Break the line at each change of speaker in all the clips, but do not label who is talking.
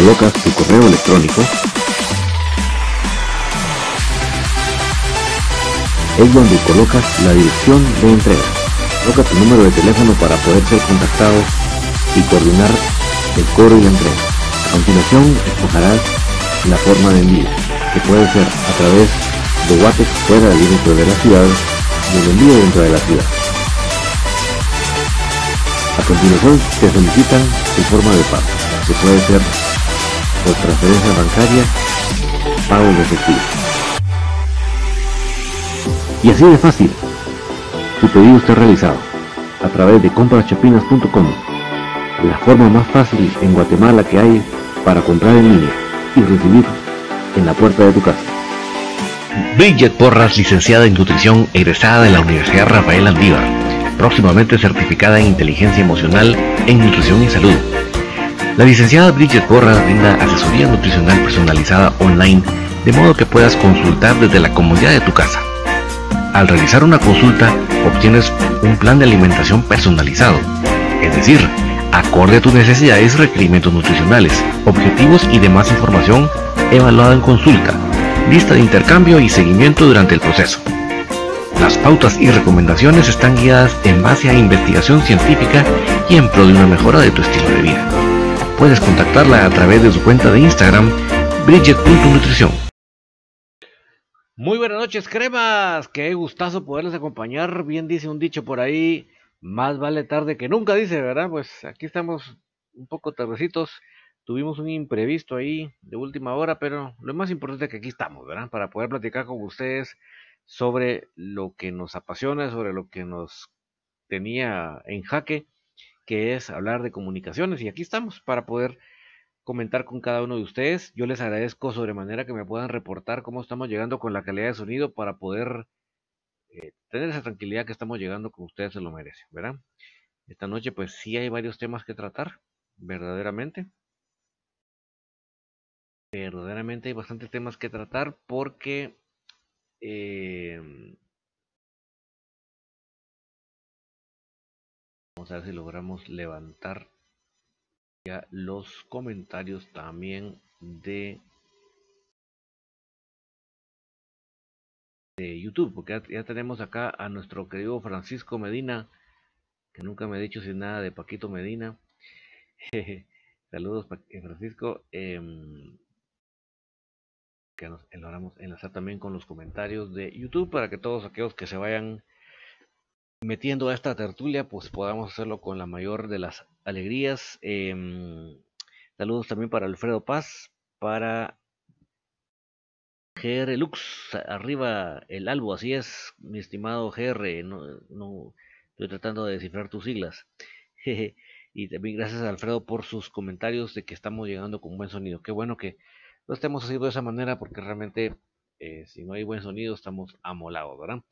colocas tu correo electrónico, es donde colocas la dirección de entrega. Coloca tu número de teléfono para poder ser contactado y coordinar el cobro y la entrega. A continuación, escogerás la forma de envío, que puede ser a través de Guatex fuera del límite de la ciudad y el envío dentro de la ciudad. A continuación, te solicitan tu forma de pago, que puede ser por transferencia bancaria, pago de efectivo. Y así de fácil, tu pedido está realizado a través de compraschapinas.com, la forma más fácil en Guatemala que hay para comprar en línea y recibir en la puerta de tu casa.
Bridget Porras, licenciada en nutrición, egresada de la Universidad Rafael Andívar, próximamente certificada en inteligencia emocional en nutrición y salud. La licenciada Bridget Porras brinda asesoría nutricional personalizada online, de modo que puedas consultar desde la comodidad de tu casa. Al realizar una consulta, obtienes un plan de alimentación personalizado, es decir, acorde a tus necesidades y requerimientos nutricionales, objetivos y demás información evaluada en consulta, lista de intercambio y seguimiento durante el proceso. Las pautas y recomendaciones están guiadas en base a investigación científica y en pro de una mejora de tu estilo de vida. Puedes contactarla a través de su cuenta de Instagram, bridget.nutrición.
Muy buenas noches, cremas. Qué gustazo poderles acompañar. Bien dice un dicho por ahí, más vale tarde que nunca, dice, ¿verdad? Pues aquí estamos un poco tardecitos. Tuvimos un imprevisto ahí de última hora, pero lo más importante es que aquí estamos, ¿verdad? Para poder platicar con ustedes sobre lo que nos apasiona, sobre lo que nos tenía en jaque, que es hablar de comunicaciones. Y aquí estamos para poder comentar con cada uno de ustedes. Yo les agradezco sobremanera que me puedan reportar cómo estamos llegando con la calidad de sonido para poder eh, tener esa tranquilidad que estamos llegando con ustedes se lo merecen, ¿verdad? Esta noche pues sí hay varios temas que tratar, verdaderamente. Verdaderamente hay bastantes temas que tratar porque eh, a ver si logramos levantar ya los comentarios también de de YouTube, porque ya, tenemos acá a nuestro querido Francisco Medina, que nunca me ha dicho sin nada de Paquito Medina. Saludos Francisco. Eh, que nos logramos enlazar también con los comentarios de YouTube para que todos aquellos que se vayan metiendo a esta tertulia, pues podamos hacerlo con la mayor de las alegrías. Eh, saludos también para Alfredo Paz, para GR Lux, arriba el albo, así es, mi estimado GR, no, no estoy tratando de descifrar tus siglas. y también gracias a Alfredo por sus comentarios de que estamos llegando con buen sonido. Qué bueno que lo estemos haciendo de esa manera porque realmente eh, si no hay buen sonido estamos amolados, ¿verdad?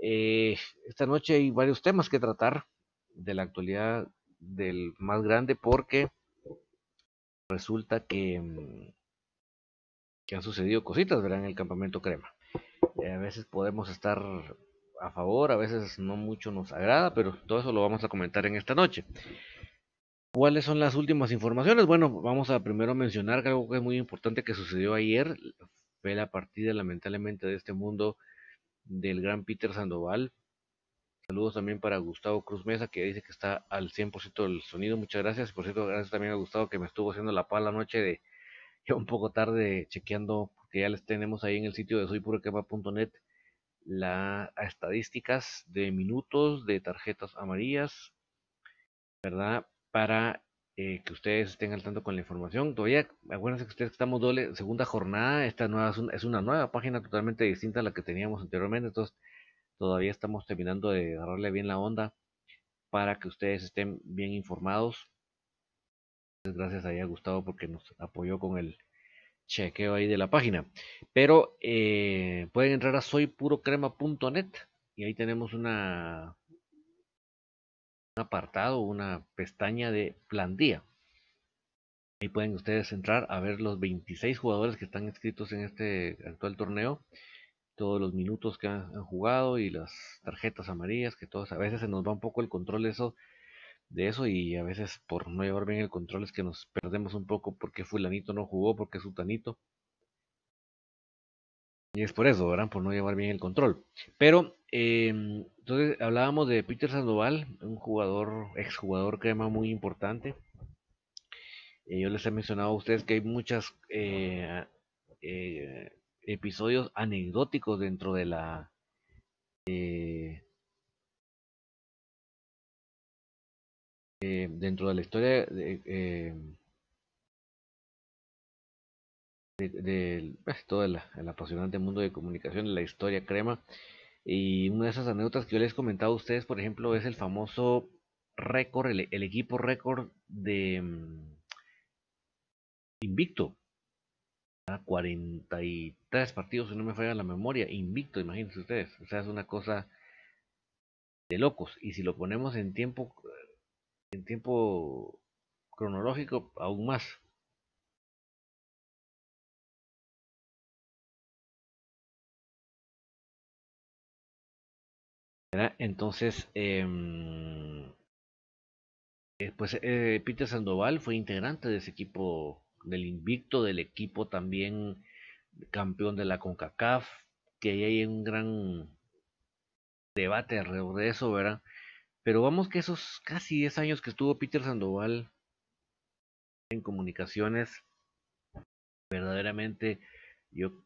Eh, esta noche hay varios temas que tratar de la actualidad del más grande porque resulta que, mm, han sucedido cositas ¿verdad? en el campamento crema. Eh, a veces podemos estar a favor, a veces no mucho nos agrada, pero todo eso lo vamos a comentar en esta noche. ¿Cuáles son las últimas informaciones? Bueno, vamos a primero mencionar algo que es muy importante que sucedió ayer fue la partida lamentablemente de este mundo del gran Peter Sandoval, Saludos también para Gustavo Cruz Mesa, que dice que está al 100% del sonido. Muchas gracias. Por cierto, gracias también a Gustavo, que me estuvo haciendo la pala anoche de un poco tarde chequeando, porque ya les tenemos ahí en el sitio de soypuroquema.net las estadísticas de minutos de tarjetas amarillas, ¿verdad? Para eh, que ustedes estén al tanto con la información. Todavía, acuérdense que ustedes estamos doble, segunda jornada, esta nueva es una, nueva página totalmente distinta a la que teníamos anteriormente, entonces todavía estamos terminando de agarrarle bien la onda para que ustedes estén bien informados. Gracias a Gustavo porque nos apoyó con el chequeo ahí de la página. Pero eh, pueden entrar a soypurocrema.net y ahí tenemos una un apartado, una pestaña de plantilla. Ahí pueden ustedes entrar a ver los 26 jugadores que están inscritos en este actual torneo, todos los minutos que han, jugado y las tarjetas amarillas, que todos a veces se nos va un poco el control de eso, de eso y a veces por no llevar bien el control es que nos perdemos un poco porque fulanito no jugó, porque sutanito. Y es por eso, ¿verdad? Por no llevar bien el control. Pero, em, entonces hablábamos de Peter Sandoval, un jugador, exjugador crema muy importante. Eh, yo les he mencionado a ustedes que hay muchos eh, eh, episodios anecdóticos dentro de la dentro de la historia de, de, pues, todo el, apasionante mundo de comunicación, la historia crema. Y una de esas anécdotas que yo les he comentado a ustedes, por ejemplo, es el famoso récord, el, equipo récord de mm, Invicto. 43 partidos, si no me falla la memoria, invicto, imagínense ustedes. O sea, es una cosa de locos. Y si lo ponemos en tiempo, en tiempo cronológico, aún más. Entonces, em, eh, pues eh, Peter Sandoval fue integrante de ese equipo, del invicto, del equipo también campeón de la CONCACAF, que ahí hay un gran debate alrededor de eso, ¿verdad? Pero vamos que esos casi 10 años que estuvo Peter Sandoval en comunicaciones, verdaderamente yo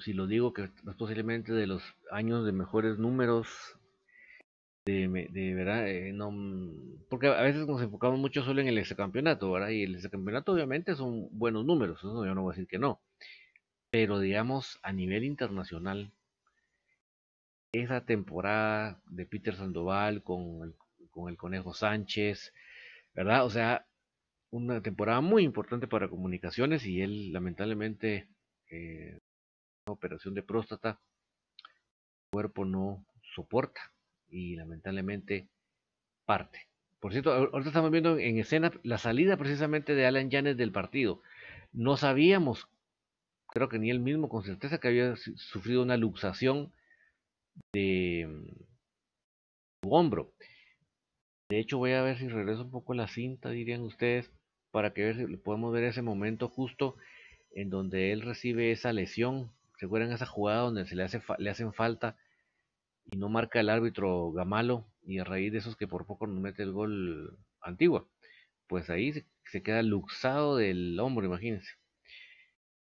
si lo digo que es posiblemente de los años de mejores números de, verdad eh, no porque a veces nos enfocamos mucho solo en el campeonato verdad y el campeonato obviamente son buenos números yo no voy a decir que no. Pero digamos a nivel internacional esa temporada de Peter Sandoval con el, con el Conejo Sánchez verdad o sea una temporada muy importante para comunicaciones y él lamentablemente eh, operación de próstata, el cuerpo no soporta y lamentablemente parte. Por cierto, ahorita estamos viendo en escena la salida precisamente de Alan Yanes del partido. No sabíamos, creo que ni él mismo con certeza, que había sufrido una luxación de su hombro. De hecho, voy a ver si regreso un poco la cinta, dirían ustedes, para que podamos ver ese momento justo en donde él recibe esa lesión ¿Se acuerdan esa jugada donde se le, hace le hacen falta y no marca el árbitro Gamalo y a raíz de esos que por poco nos mete el gol Antigua? Pues ahí se, queda luxado del hombro, imagínense.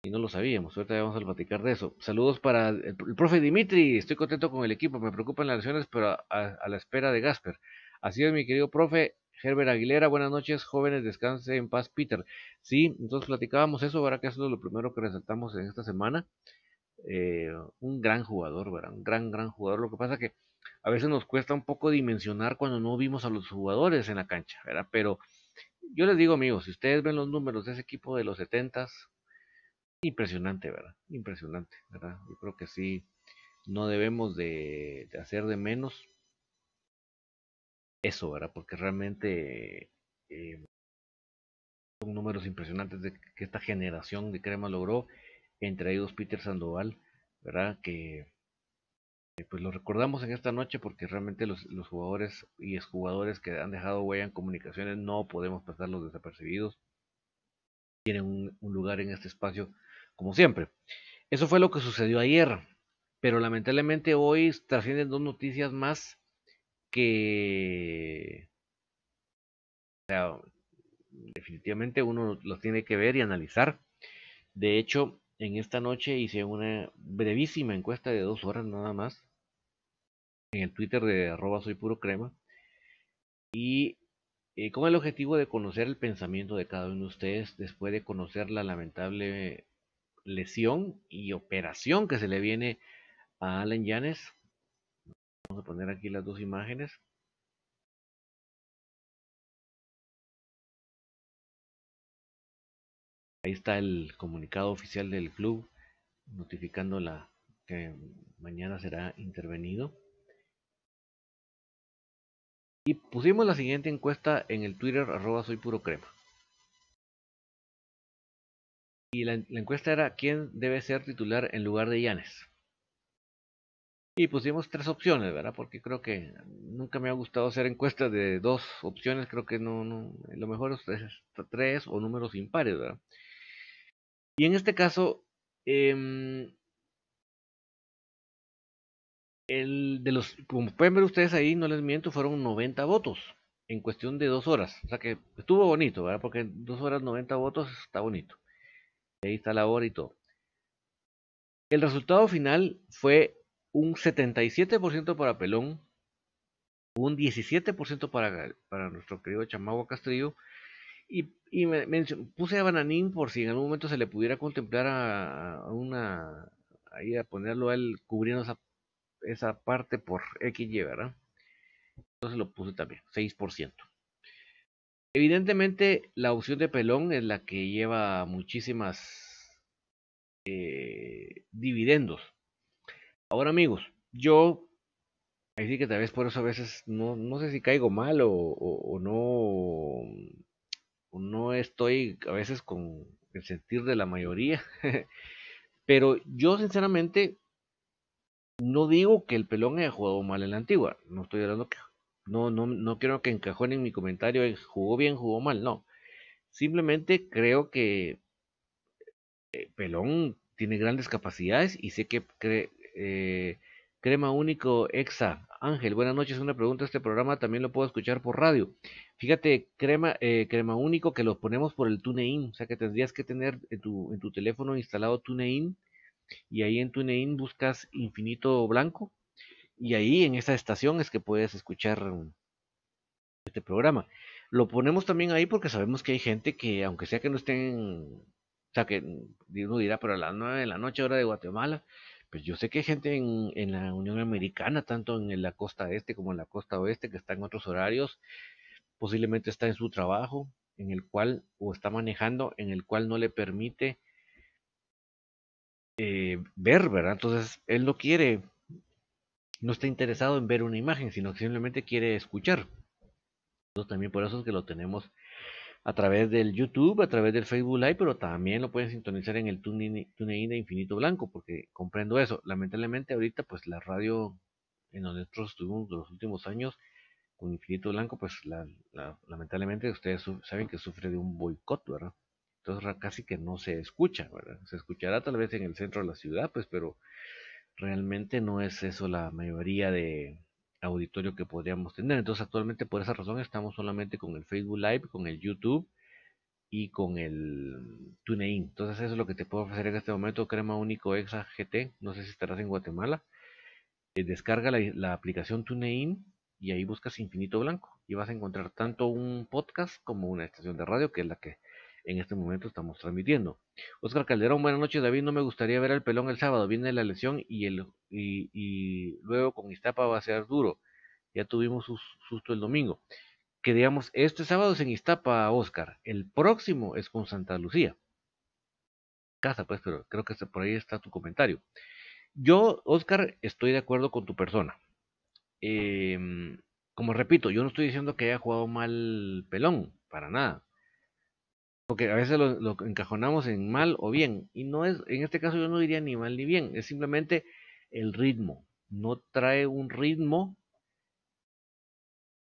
Y no lo sabíamos, ahorita vamos a platicar de eso. Saludos para el, profe Dimitri, estoy contento con el equipo, me preocupan las lesiones, pero a, la espera de Gasper. Así es, mi querido profe, Herbert Aguilera, buenas noches, jóvenes, descanse en paz, Peter. Sí, entonces platicábamos eso, ahora que eso es lo primero que resaltamos en esta semana. Eh, un gran jugador, ¿verdad? Un gran, gran jugador. Lo que pasa que a veces nos cuesta un poco dimensionar cuando no vimos a los jugadores en la cancha. Pero yo les digo, amigos, si ustedes ven los números de ese equipo de los 70 impresionante, ¿verdad? Impresionante, ¿verdad? Yo creo que sí, no debemos de, hacer de menos eso, ¿verdad? Porque realmente eh, son números impresionantes de que esta generación de crema logró entre ellos Peter Sandoval, ¿verdad? Que pues lo recordamos en esta noche porque realmente los, jugadores y exjugadores que han dejado huella en comunicaciones no podemos pasarlos desapercibidos. Tienen un, lugar en este espacio como siempre. Eso fue lo que sucedió ayer. pero lamentablemente hoy trascienden dos noticias más que o sea, definitivamente uno los tiene que ver y analizar. De hecho, en esta noche hice una brevísima encuesta de dos horas nada más en el Twitter de arroba soy puro crema y eh, con el objetivo de conocer el pensamiento de cada uno de ustedes después de conocer la lamentable lesión y operación que se le viene a Alan Yanes. Vamos a poner aquí las dos imágenes. Ahí está el comunicado oficial del club notificando la que mañana será intervenido. Y pusimos la siguiente encuesta en el Twitter arroba soy puro crema. Y la, encuesta era quién debe ser titular en lugar de Llanes. Y pusimos tres opciones, ¿verdad? Porque creo que nunca me ha gustado hacer encuestas de dos opciones. Creo que no, no lo mejor es tres, tres o números impares, ¿verdad? Y en este caso, eh, el de los, como pueden ver ustedes ahí, no les miento, fueron 90 votos en cuestión de dos horas. O sea que estuvo bonito, ¿verdad? Porque dos horas 90 votos está bonito. Ahí está la hora y todo. El resultado final fue un 77% para Pelón, un 17% para, para nuestro querido Chamagua Castrillo, y, me, puse a Bananín por si en algún momento se le pudiera contemplar a, una, ahí a ponerlo a él cubriendo esa esa parte por XY, ¿verdad? Entonces lo puse también, 6%. Evidentemente la opción de pelón es la que lleva muchísimas eh, dividendos. Ahora amigos, yo, ahí sí que tal vez por eso a veces no, no sé si caigo mal o, o no estoy a veces con el sentir de la mayoría. Pero yo sinceramente no digo que el pelón haya jugado mal en la antigua, no estoy hablando que no, no, no quiero que encajonen mi comentario jugó bien, jugó mal, no. Simplemente creo que eh, Pelón tiene grandes capacidades y sé que eh, Crema Único Exa. Ángel, buenas noches. Una pregunta, este programa también lo puedo escuchar por radio. Fíjate, Crema, eh, Crema Único que lo ponemos por el TuneIn, o sea que tendrías que tener en tu, en tu teléfono instalado TuneIn y ahí en TuneIn buscas Infinito Blanco y ahí en esa estación es que puedes escuchar este programa. Lo ponemos también ahí porque sabemos que hay gente que, aunque sea que no estén, o sea, que uno dirá, pero a las 9 de la noche, hora de Guatemala, pues yo sé que hay gente en, en la Unión Americana, tanto en la costa este como en la costa oeste, que está en otros horarios, posiblemente está en su trabajo, en el cual, o está manejando, en el cual no le permite eh, ver, ¿verdad? Entonces, él no quiere, no está interesado en ver una imagen, sino que simplemente quiere escuchar. Entonces, también por eso es que lo tenemos a través del YouTube, a través del Facebook Live, pero también lo pueden sintonizar en el TuneIn de Infinito Blanco, porque comprendo eso. Lamentablemente ahorita, pues la radio en donde nosotros estuvimos los últimos años con Infinito Blanco, pues lamentablemente ustedes saben que sufre de un boicot, ¿verdad? Entonces casi que no se escucha, ¿verdad? Se escuchará tal vez en el centro de la ciudad, pues, pero realmente no es eso la mayoría de auditorio que podríamos tener. Entonces actualmente por esa razón estamos solamente con el Facebook Live, con el YouTube y con el TuneIn. Entonces eso es lo que te puedo ofrecer en este momento, Crema Único Exa GT. No sé si estarás en Guatemala. Eh, descarga la, la aplicación TuneIn y ahí buscas Infinito Blanco y vas a encontrar tanto un podcast como una estación de radio que es la que en este momento estamos transmitiendo. Oscar Calderón, buenas noches David, no me gustaría ver al pelón el sábado, viene la lesión y, el, y, luego con Iztapa va a ser duro. Ya tuvimos un susto el domingo. Que digamos, este sábado es en Iztapa, Oscar, el próximo es con Santa Lucía. Casa, pues, pero creo que por ahí está tu comentario. Yo, Oscar, estoy de acuerdo con tu persona. Em, como repito, yo no estoy diciendo que haya jugado mal pelón, para nada. Porque a veces lo, encajonamos en mal o bien, y no es, en este caso yo no diría ni mal ni bien, es simplemente el ritmo, no trae un ritmo,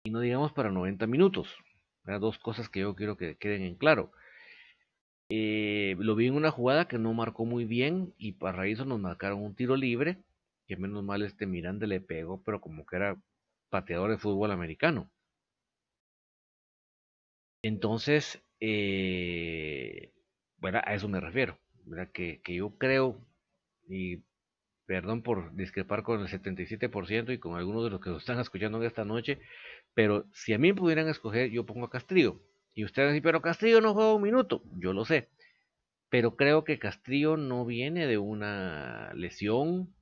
y no digamos para 90 minutos, Hay dos cosas que yo quiero que queden en claro. Eh, lo vi en una jugada que no marcó muy bien y para eso nos marcaron un tiro libre que menos mal este Miranda le pegó, pero como que era pateador de fútbol americano. Entonces, eh, bueno, a eso me refiero. Que, yo creo, y perdón por discrepar con el 77% y con algunos de los que nos están escuchando esta noche, pero si a mí pudieran escoger, yo pongo a Castrillo. Y ustedes dicen, pero Castrillo no juega un minuto, yo lo sé. Pero creo que Castrillo no viene de una lesión,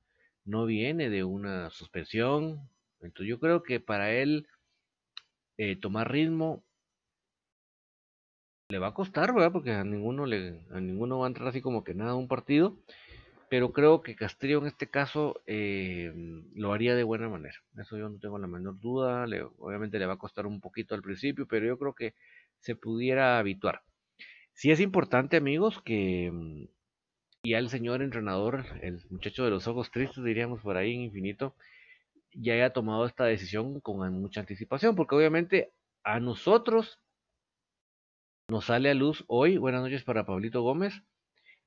no viene de una suspensión. Entonces yo creo que para él eh, tomar ritmo le va a costar, ¿verdad? Porque a ninguno le, a ninguno va a entrar así como que nada un partido. Pero creo que Castrillo en este caso eh, lo haría de buena manera. Eso yo no tengo la menor duda. obviamente le va a costar un poquito al principio, pero yo creo que se pudiera habituar. Sí es importante, amigos, que ya el señor entrenador, el muchacho de los ojos tristes, diríamos por ahí en infinito, ya haya tomado esta decisión con mucha anticipación, porque obviamente a nosotros nos sale a luz hoy, buenas noches para Pablito Gómez,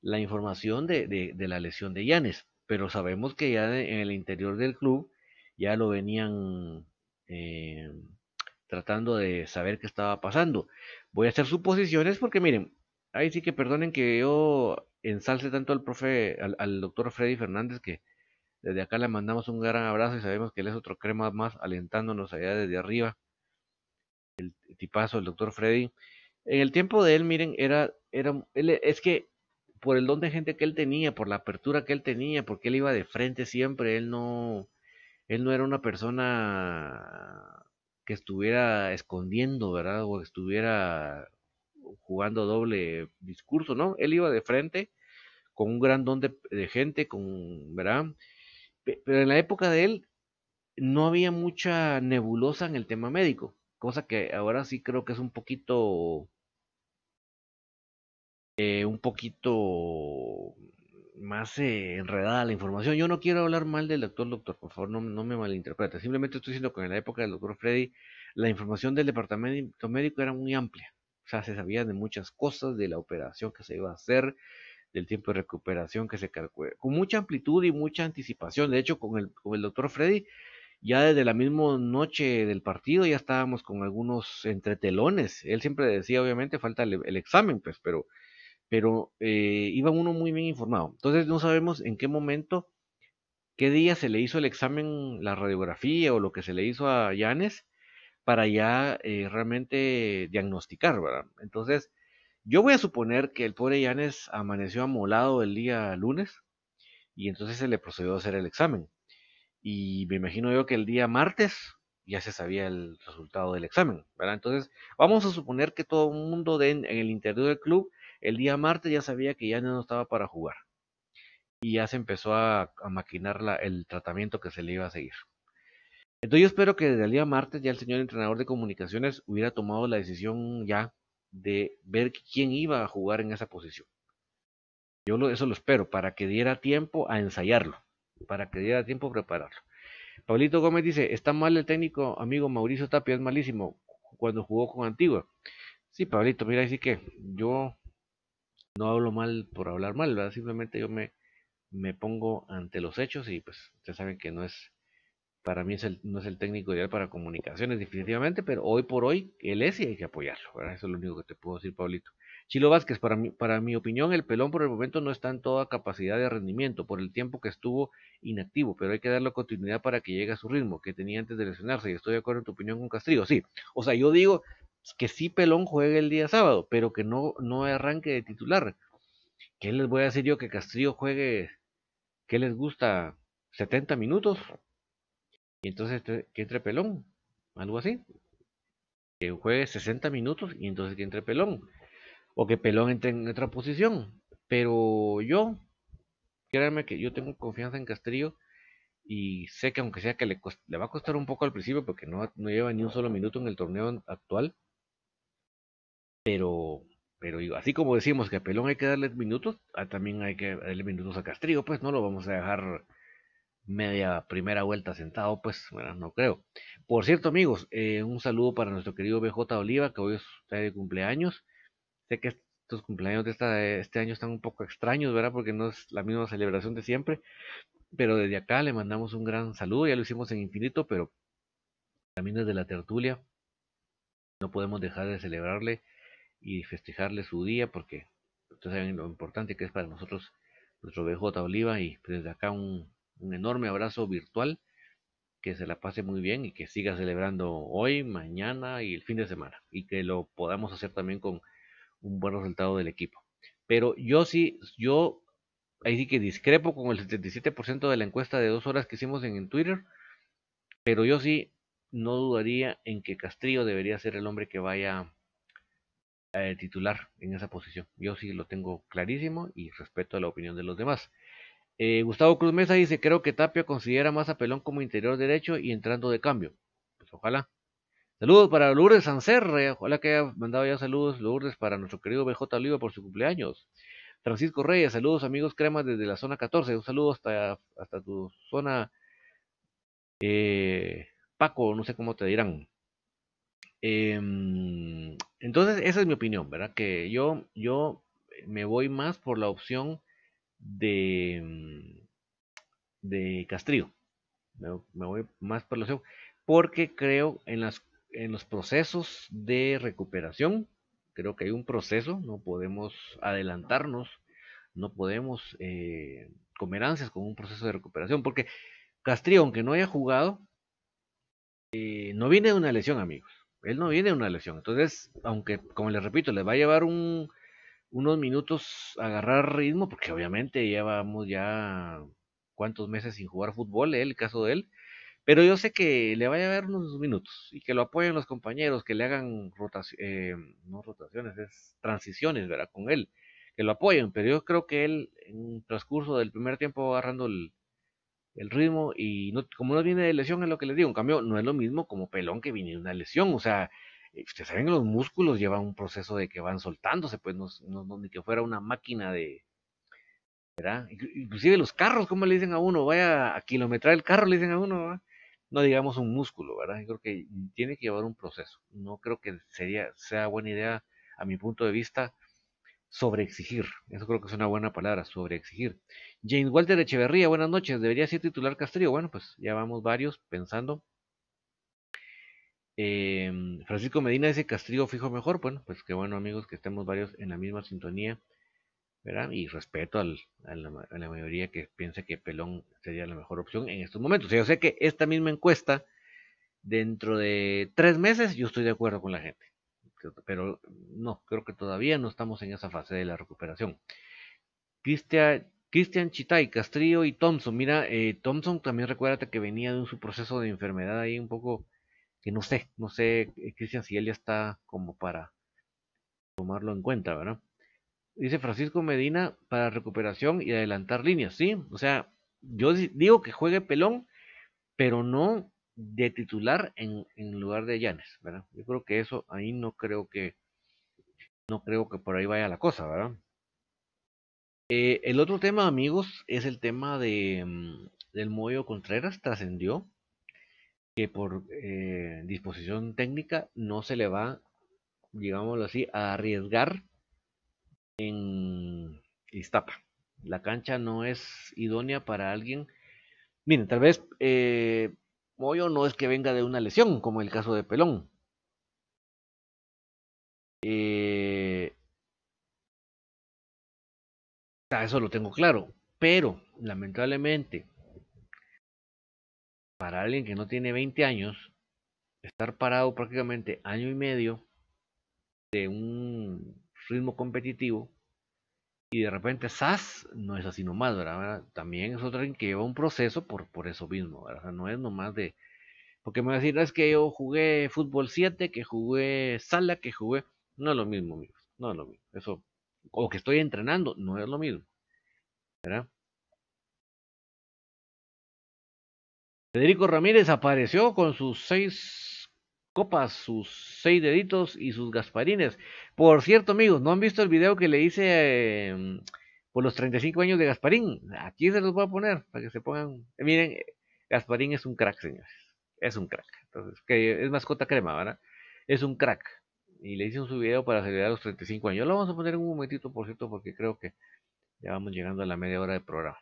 la información de, de, la lesión de Llanes, pero sabemos que ya en el interior del club ya lo venían eh, tratando de saber qué estaba pasando. Voy a hacer suposiciones porque miren, ahí sí que perdonen que yo ensalce tanto al profe, al, doctor Freddy Fernández, que desde acá le mandamos un gran abrazo y sabemos que él es otro crema más alentándonos allá desde arriba. El tipazo, el doctor Freddy. En el tiempo de él, miren, era, era, él, es que por el don de gente que él tenía, por la apertura que él tenía, porque él iba de frente siempre, él no, él no era una persona que estuviera escondiendo, ¿verdad? O estuviera jugando doble discurso, ¿no? Él iba de frente con un gran don de, gente, con, ¿verdad? Pero en la época de él no había mucha nebulosa en el tema médico, cosa que ahora sí creo que es un poquito, eh, un poquito más eh, enredada la información. Yo no quiero hablar mal del doctor, doctor, por favor, no, no me malinterprete. Simplemente estoy diciendo que en la época del doctor Freddy, la información del departamento médico era muy amplia. Sea, se sabía de muchas cosas, de la operación que se iba a hacer, del tiempo de recuperación que se calcula, con mucha amplitud y mucha anticipación. De hecho, con el, con el doctor Freddy, ya desde la misma noche del partido ya estábamos con algunos entretelones. Él siempre decía, obviamente, falta el examen, pues, pero pero eh, iba uno muy bien informado. Entonces no sabemos en qué momento, qué día se le hizo el examen, la radiografía o lo que se le hizo a Yanes para ya eh, realmente diagnosticar, ¿verdad? Entonces, yo voy a suponer que el pobre Yanes amaneció amolado el día lunes y entonces se le procedió a hacer el examen. Y me imagino yo que el día martes ya se sabía el resultado del examen, ¿verdad? Entonces, vamos a suponer que todo el mundo en el interior del club el día martes ya sabía que ya no estaba para jugar. Y ya se empezó a, maquinar el tratamiento que se le iba a seguir. Entonces yo espero que desde el día martes ya el señor entrenador de comunicaciones hubiera tomado la decisión ya de ver quién iba a jugar en esa posición. Yo eso lo espero, para que diera tiempo a ensayarlo, para que diera tiempo a prepararlo. Pablito Gómez dice, está mal el técnico amigo Mauricio Tapia, es malísimo cuando jugó con Antigua. Sí, Pablito, mira, así que yo no hablo mal por hablar mal, ¿verdad? Simplemente yo me, me pongo ante los hechos y pues ustedes saben que no es, para mí es el, no es el técnico ideal para comunicaciones definitivamente, pero hoy por hoy él es y hay que apoyarlo, ¿verdad? Eso es lo único que te puedo decir, Pablito. Chilo Vázquez, para mi, para mi opinión, el pelón por el momento no está en toda capacidad de rendimiento por el tiempo que estuvo inactivo, pero hay que darle continuidad para que llegue a su ritmo que tenía antes de lesionarse. Y estoy de acuerdo en tu opinión con Castrillo. Sí, o sea, yo digo, que sí Pelón juegue el día sábado, pero que no, no arranque de titular. ¿Qué les voy a decir yo que Castillo juegue, ¿qué les gusta? 70 minutos. Y entonces que entre Pelón, algo así. Que juegue 60 minutos y entonces que entre Pelón. O que Pelón entre en otra posición. Pero yo, créanme que yo tengo confianza en Castillo y sé que aunque sea que le, le va a costar un poco al principio porque no, no lleva ni un solo minuto en el torneo actual, pero, pero así como decimos que a Pelón hay que darle minutos, ah, también hay que darle minutos a Castrillo, pues no lo vamos a dejar media primera vuelta sentado, pues bueno, no creo. Por cierto, amigos, eh, un saludo para nuestro querido BJ Oliva, que hoy está de cumpleaños. Sé que estos cumpleaños de esta, este año están un poco extraños, ¿verdad? Porque no es la misma celebración de siempre. pero desde acá le mandamos un gran saludo, ya lo hicimos en infinito, pero también desde la tertulia no podemos dejar de celebrarle y festejarle su día porque ustedes saben lo importante que es para nosotros nuestro BJ Oliva y desde acá un, un enorme abrazo virtual que se la pase muy bien y que siga celebrando hoy, mañana y el fin de semana y que lo podamos hacer también con un buen resultado del equipo. Pero yo sí, yo ahí sí que discrepo con el 77% de la encuesta de dos horas que hicimos en, Twitter, pero yo sí no dudaría en que Castrillo debería ser el hombre que vaya a eh, titular en esa posición. Yo sí lo tengo clarísimo y respeto la opinión de los demás. Eh, Gustavo Cruz Mesa dice, creo que Tapia considera más a Pelón como interior derecho y entrando de cambio. Pues ojalá. Saludos para Lourdes Sancerre, ojalá que haya mandado ya saludos Lourdes para nuestro querido BJ Oliva por su cumpleaños. Francisco Reyes, saludos amigos cremas desde la zona 14, un saludo hasta, hasta tu zona eh, Paco, no sé cómo te dirán. Em, entonces, esa es mi opinión, ¿verdad? Que yo, yo me voy más por la opción de, mm, de Castrillo. Me, voy más por la opción porque creo en, en los procesos de recuperación. Creo que hay un proceso, no podemos adelantarnos, no podemos eh, comer ansias con un proceso de recuperación, porque Castrillo, aunque no haya jugado, eh, no viene de una lesión, amigos. Él no viene de una lesión. Entonces, aunque, como les repito, le va a llevar un, unos minutos agarrar ritmo, porque obviamente llevamos ya cuántos meses sin jugar fútbol, ¿eh? el caso de él, pero yo sé que le va a llevar unos minutos y que lo apoyen los compañeros, que le hagan rotaciones, eh, no rotaciones, es transiciones, ¿verdad? Con él, que lo apoyen, pero yo creo que él en el transcurso del primer tiempo va agarrando el, el ritmo y no, como no viene de lesión es lo que les digo, en cambio no es lo mismo como Pelón que viene de una lesión, o sea, ustedes saben que los músculos llevan un proceso de que van soltándose, pues no, ni que fuera una máquina de, ¿verdad? Inclusive los carros, ¿cómo le dicen a uno? Vaya a kilometrar el carro, le dicen a uno, no digamos un músculo, ¿verdad? Yo creo que tiene que llevar un proceso. No creo que sería, sea buena idea, a mi punto de vista, sobreexigir. Eso creo que es una buena palabra, sobreexigir. James Walter Echeverría, buenas noches. ¿Debería ser titular Castillo? Bueno, pues ya vamos varios pensando. Em, Francisco Medina dice Castillo fijo mejor. Bueno, pues qué bueno amigos que estemos varios en la misma sintonía. ¿verdad? Y respeto a, la, mayoría que piensa que Pelón sería la mejor opción en estos momentos. Yo sé que esta misma encuesta, dentro de tres meses, yo estoy de acuerdo con la gente. Pero no, creo que todavía no estamos en esa fase de la recuperación. Cristian, Cristian Chitay, Castrillo y Thompson. Mira, eh, Thompson también recuérdate que venía de un, su proceso de enfermedad ahí un poco que no sé, no sé, eh, Cristian, si él ya está como para tomarlo en cuenta, ¿verdad? Dice Francisco Medina para recuperación y adelantar líneas, ¿sí? O sea, yo digo que juegue pelón, pero no de titular en, en lugar de Llanes, ¿verdad? Yo creo que eso ahí no creo que no creo que por ahí vaya la cosa, ¿verdad? Eh, el otro tema, amigos, es el tema de mm, del Moyo Contreras trascendió que por eh, disposición técnica no se le va, digámoslo así, a arriesgar en Iztapa. La cancha no es idónea para alguien. Miren, tal vez eh, Moyo no es que venga de una lesión, como el caso de Pelón. Eh, eso lo tengo claro. Pero, lamentablemente, para alguien que no tiene 20 años, estar parado prácticamente año y medio de un ritmo competitivo y de repente SAS no es así nomás, ¿verdad? También es otro que lleva un proceso por, por eso mismo, ¿verdad? no es nomás de... Porque me va a decir, es que yo jugué fútbol 7, que jugué sala, que jugué... No es lo mismo, amigos, no es lo mismo. Eso, o que estoy entrenando, no es lo mismo, ¿verdad? Federico Ramírez apareció con sus seis copas, sus seis deditos y sus gasparines. Por cierto, amigos, ¿no han visto el video que le hice em, por los 35 años de Gasparín? Aquí se los voy a poner para que se pongan. Eh, miren, Gasparín es un crack, señores. Es un crack. Entonces, que es mascota crema, ¿verdad? Es un crack. Y le hice un video para celebrar los 35 años. Lo vamos a poner en un momentito, por cierto, porque creo que ya vamos llegando a la media hora de programa.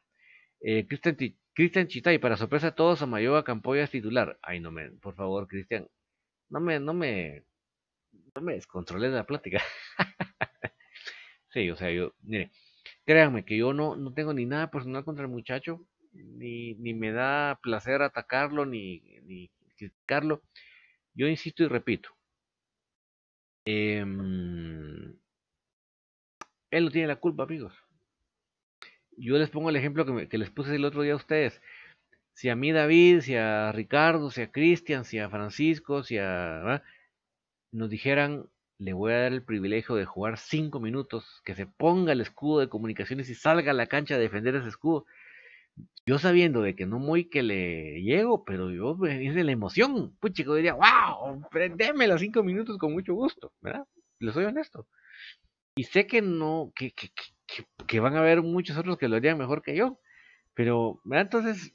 Eh, Cristian Cristian Chitay, para sorpresa de todos, Amayoa Campoya es titular. Ay, no me, por favor, Cristian, no me, no me, no me descontrolé de la plática. sí, o sea, yo, mire, créanme que yo no, no tengo ni nada personal contra el muchacho, ni, ni me da placer atacarlo, ni, ni criticarlo. Yo insisto y repito, em, él no tiene la culpa, amigos yo les pongo el ejemplo que, les puse el otro día a ustedes. Si a mí David, si a Ricardo, si a Cristian, si a Francisco, si a... nos dijeran, le voy a dar el privilegio de jugar cinco minutos, que se ponga el escudo de comunicaciones y salga a la cancha a defender ese escudo. Yo sabiendo de que no muy que le llego, pero yo es de la emoción. Pues chico diría, wow, prendeme los cinco minutos con mucho gusto, ¿verdad? Le soy honesto. Y sé que no, que, que, que, van a haber muchos otros que lo harían mejor que yo. Pero, entonces,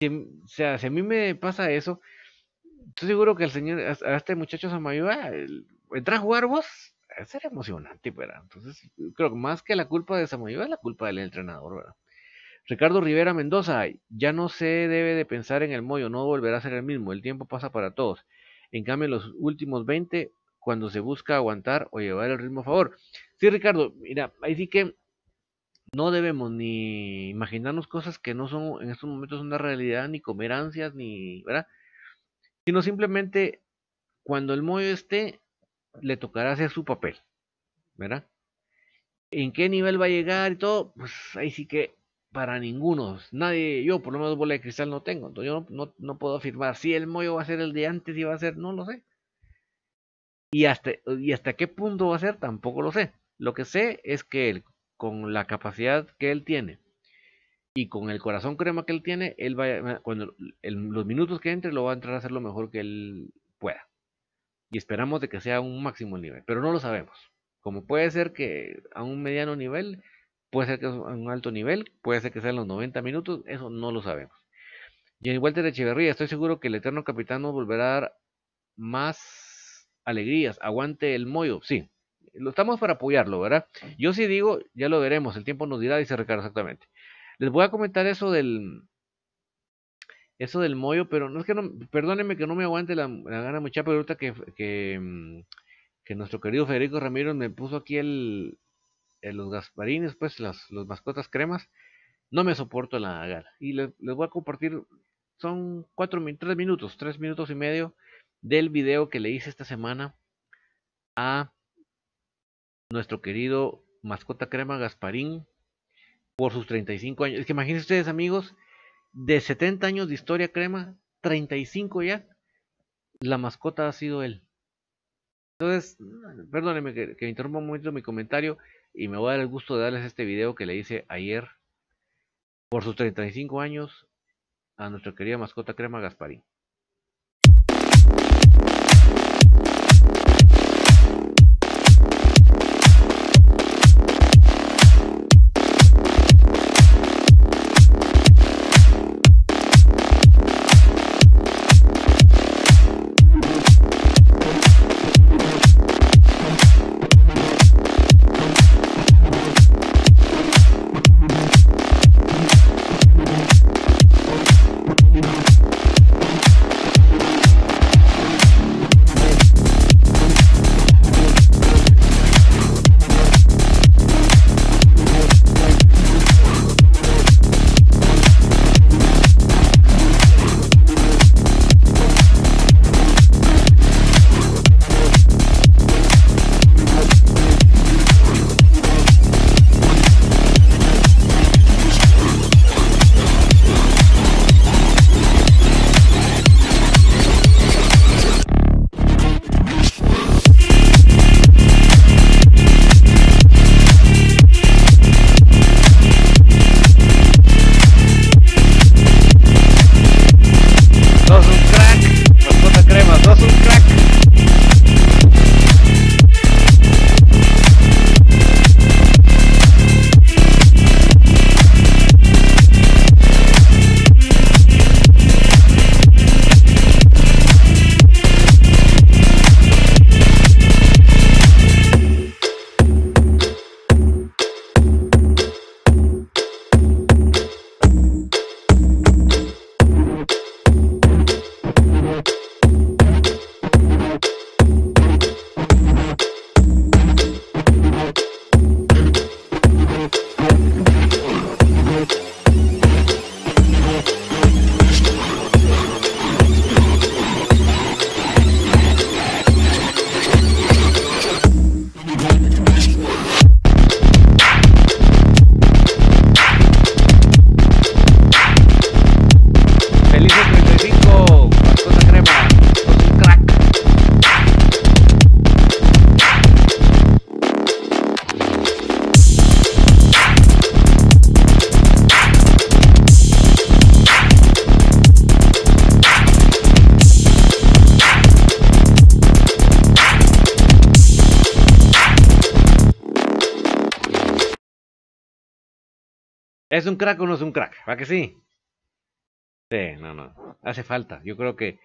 si, o sea, si a mí me pasa eso, estoy seguro que el señor, a este muchacho Samayoa, entrar a jugar vos, ser emocionante, ¿verdad? Entonces, creo que más que la culpa de Samayoa es la culpa del entrenador, ¿verdad? Ricardo Rivera Mendoza, ya no se debe de pensar en el Moyo, no volverá a ser el mismo, el tiempo pasa para todos. En cambio, los últimos 20 cuando se busca aguantar o llevar el ritmo a favor. Sí, Ricardo, mira, ahí sí que no debemos ni imaginarnos cosas que no son en estos momentos una realidad, ni comer ansias, ni, ¿verdad? Sino simplemente cuando el mollo esté, le tocará hacer su papel, ¿verdad? ¿En qué nivel va a llegar y todo? Pues ahí sí que para ninguno, nadie, yo por lo menos bola de cristal no tengo, entonces yo no, no puedo afirmar si el mollo va a ser el de antes y va a ser, no lo sé. Y hasta, y hasta qué punto va a ser, tampoco lo sé. Lo que sé es que él, con la capacidad que él tiene y con el corazón crema que él tiene, él va, cuando los minutos que entre lo va a entrar a hacer lo mejor que él pueda. Y esperamos de que sea un máximo nivel, pero no lo sabemos. Como puede ser que a un mediano nivel, puede ser que a un alto nivel, puede ser que sea en los 90 minutos, eso no lo sabemos. Y en Walter Echeverría, estoy seguro que el eterno capitán nos volverá a dar más alegrías, aguante el mollo, sí, lo estamos para apoyarlo, ¿verdad? Yo sí digo, ya lo veremos, el tiempo nos dirá, dice Ricardo exactamente. Les voy a comentar eso del eso del mollo, pero no es que no, perdónenme que no me aguante la, gana mucha, ahorita que, que, mm, que, nuestro querido Federico Ramírez me puso aquí el, los gasparines, pues las los mascotas cremas, no me soporto la gana. Y les, les voy a compartir, son cuatro, tres minutos, tres minutos y medio del video que le hice esta semana a nuestro querido mascota crema Gasparín por sus 35 años. Es que imagínense ustedes, amigos, de 70 años de historia crema, 35 ya, la mascota ha sido él. Entonces, perdónenme que, que interrumpa un momento mi comentario y me voy a dar el gusto de darles este video que le hice ayer por sus 35 años a nuestra querida mascota crema Gasparín. Crack o no es un crack? ¿Va que sí? Sí, no, no. Hace falta. Yo creo que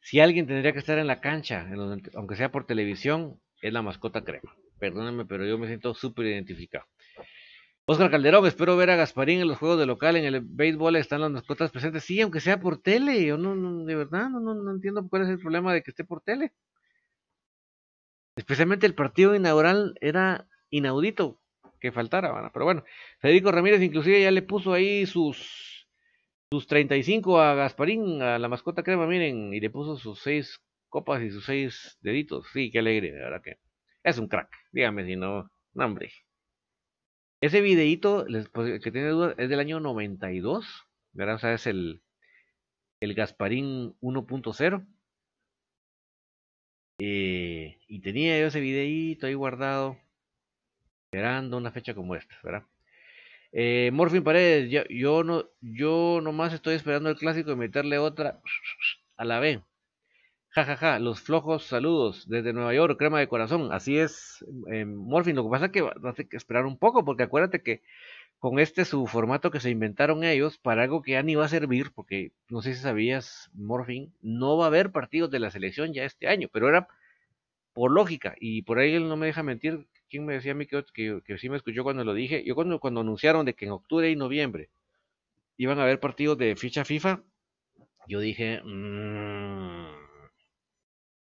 si alguien tendría que estar en la cancha, aunque sea por televisión, es la mascota crema. Perdónenme, pero yo me siento súper identificado. Oscar Calderón, espero ver a Gasparín en los juegos de local, en el béisbol están las mascotas presentes. Sí, aunque sea por tele, yo no, de verdad no, no entiendo cuál es el problema de que esté por tele. Especialmente el partido inaugural era inaudito que faltara, pero bueno, Federico Ramírez inclusive ya le puso ahí sus sus 35 a Gasparín, a la mascota crema, miren, y le puso sus seis copas y sus seis deditos. Sí, qué alegre, de verdad que es un crack. Dígame si no, no hombre. Ese videíto, pues, que tiene dudas, es del año 92, ¿verdad? O sea, es el, el Gasparín 1.0. Eh, y tenía yo ese videíto ahí guardado, esperando una fecha como esta, ¿verdad? Eh, Morfin Paredes, yo, no, yo nomás estoy esperando el clásico y meterle otra a la B. Ja, ja, ja, los flojos saludos desde Nueva York, crema de corazón. Así es, eh, Morfin. Lo que pasa es que vas a que esperar un poco, porque acuérdate que con este su formato que se inventaron ellos para algo que ya ni va a servir, porque no sé si sabías, Morfin, no va a haber partidos de la selección ya este año, pero era por lógica, y por ahí él no me deja mentir. ¿Quién me decía a mí que, que, sí me escuchó cuando lo dije? Yo cuando, cuando anunciaron de que en octubre y noviembre iban a haber partidos de ficha FIFA, yo dije, mmm,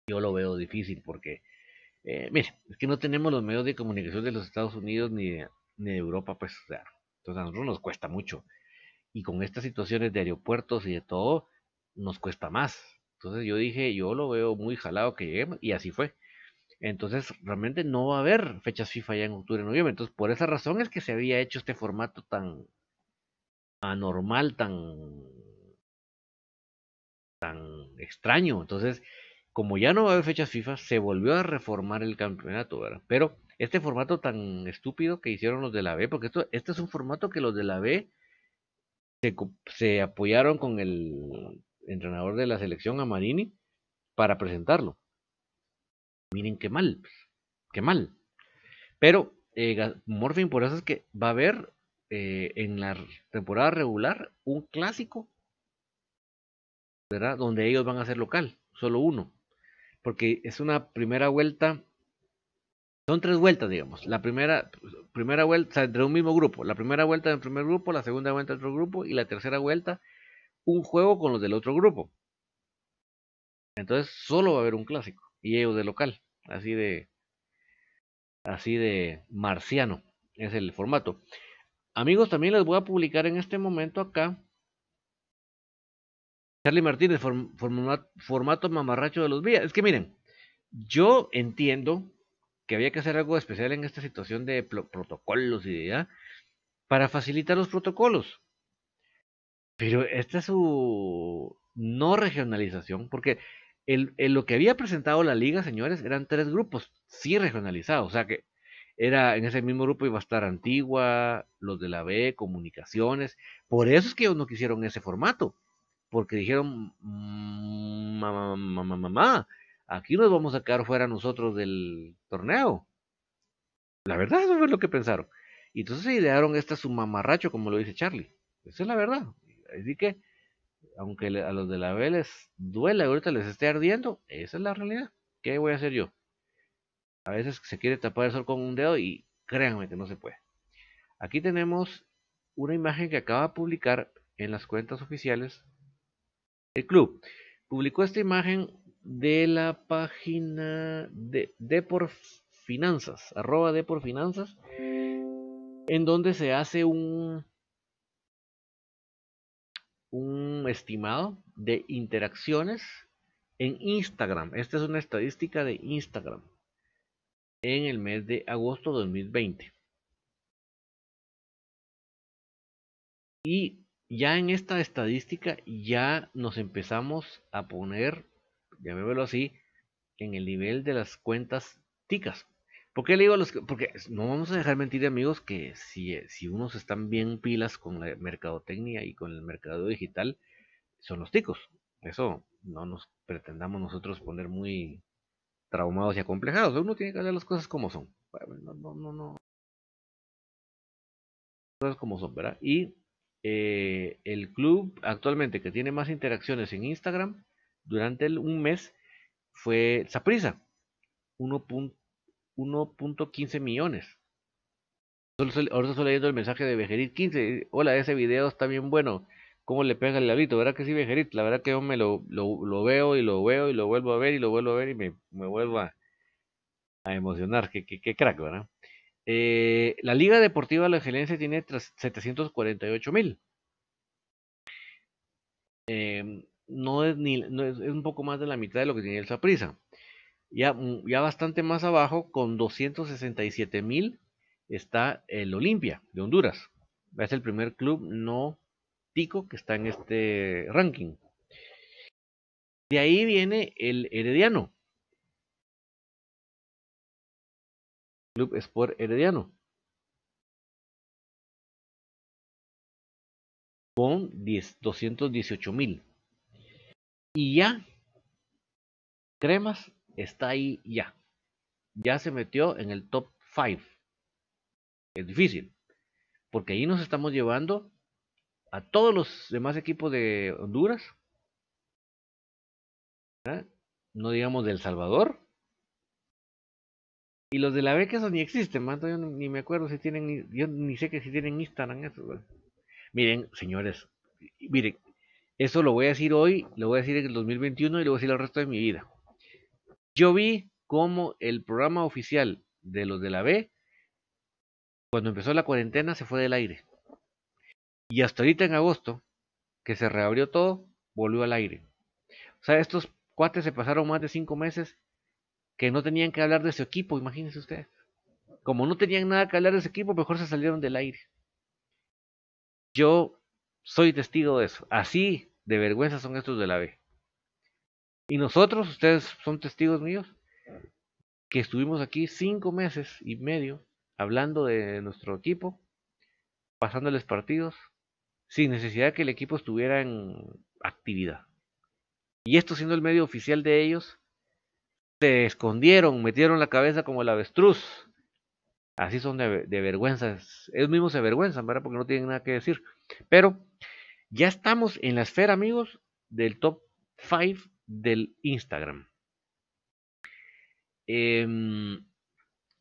yo lo veo difícil porque, eh, mire, es que no tenemos los medios de comunicación de los Estados Unidos ni de, ni de Europa, pues, o sea, entonces a nosotros nos cuesta mucho. Y con estas situaciones de aeropuertos y de todo, nos cuesta más. Entonces yo dije, yo lo veo muy jalado que lleguemos, y así fue. Entonces, realmente no va a haber fechas FIFA ya en octubre noviembre. Entonces, por esa razón es que se había hecho este formato tan anormal, tan tan extraño. Entonces, como ya no va a haber fechas FIFA, se volvió a reformar el campeonato, ¿verdad? Pero este formato tan estúpido que hicieron los de la B, porque esto, este es un formato que los de la B se, se apoyaron con el entrenador de la selección, Amarini, para presentarlo. Miren qué mal, qué mal. Pero eh, Morfin, por eso es que va a haber eh, en la temporada regular un clásico, ¿verdad? Donde ellos van a ser local, solo uno porque es una primera vuelta, son tres vueltas, digamos. La primera, primera vuelta, o sea, entre un mismo grupo. La primera vuelta del primer grupo, la segunda vuelta del otro grupo y la tercera vuelta, un juego con los del otro grupo. Entonces solo va a haber un clásico y ellos de local, así de, así de marciano es el formato. Amigos, también les voy a publicar en este momento acá Charlie Martínez, formato mamarracho de los días. Es que miren, yo entiendo que había que hacer algo especial en esta situación de protocolos y de para facilitar los protocolos. Pero esta es su no regionalización, porque el, lo que había presentado la liga, señores, eran tres grupos, sí regionalizados, o sea que era en ese mismo grupo iba a estar Antigua, los de la B, Comunicaciones, por eso es que ellos no quisieron ese formato, porque dijeron, mamá, mamá, mamá, aquí nos vamos a quedar fuera nosotros del torneo. La verdad, eso fue lo que pensaron. Y entonces se idearon este su mamarracho, como lo dice Charlie. Esa es la verdad. Así que, aunque a los de la B les duele, ahorita les esté ardiendo, esa es la realidad. ¿Qué voy a hacer yo? A veces se quiere tapar el sol con un dedo y créanme que no se puede. Aquí tenemos una imagen que acaba de publicar en las cuentas oficiales el club publicó esta imagen de la página de Deporfinanzas, arroba Deporfinanzas, en donde se hace un, un estimado de interacciones en Instagram. Esta es una estadística de Instagram en el mes de agosto de 2020. Y ya en esta estadística ya nos empezamos a poner, llamémoslo así, en el nivel de las cuentas ticas. ¿Por qué le digo a los Porque no vamos a dejar mentir, amigos, que si, si unos están bien pilas con la mercadotecnia y con el mercado digital, son los ticos. Eso no nos pretendamos nosotros poner muy traumados y acomplejados. Uno tiene que hacer las cosas como son. No, no, no, no. Cosas como son, ¿verdad? Y eh, el club actualmente que tiene más interacciones en Instagram durante un mes fue Saprisa, 1.15 millones. ahora estoy leyendo el mensaje de Bejerit 15. Hola, ese video está bien bueno. ¿Cómo le pega el labrito? ¿Verdad que sí, Bejerit? La verdad que yo me lo, veo y lo veo y lo vuelvo a ver y lo vuelvo a ver y me, vuelvo a, emocionar. Qué, crack, ¿verdad? Eh, la Liga Deportiva de la Excelencia tiene 748 mil. Em, no es ni no es, un poco más de la mitad de lo que tiene el Saprisa. Ya, mm, ya bastante más abajo, con 267 mil, está el Olimpia de Honduras. Es el primer club no tico que está en este ranking. De ahí viene el Herediano. Club Sport Herediano. Con 218 mil. Y ya, Cremas está ahí ya. Ya se metió en el top 5. Es difícil. Porque ahí nos estamos llevando a todos los demás equipos de Honduras. No digamos del Salvador. Y los de la beca eso ni existen. Yo ni me acuerdo si tienen, yo ni sé que si tienen Instagram eso. Miren, señores, miren, eso lo voy a decir hoy, lo voy a decir en el 2021 y lo voy a decir el resto de mi vida. Yo vi cómo el programa oficial de los de la B, cuando empezó la cuarentena, se fue del aire. Y hasta ahorita en agosto, que se reabrió todo, volvió al aire. O sea, estos cuates se pasaron más de cinco meses que no tenían que hablar de su equipo, imagínense ustedes. Como no tenían nada que hablar de su equipo, mejor se salieron del aire. Yo soy testigo de eso. Así de vergüenza son estos de la B. Y nosotros, ustedes son testigos míos, que estuvimos aquí cinco meses y medio hablando de nuestro equipo, pasándoles partidos, sin necesidad de que el equipo estuviera en actividad. Y esto siendo el medio oficial de ellos, se escondieron, metieron la cabeza como el avestruz. Así son de, de vergüenza. Ellos mismos se avergüenzan, ¿verdad? Porque no tienen nada que decir. Pero ya estamos en la esfera, amigos, del top 5 del Instagram. Em,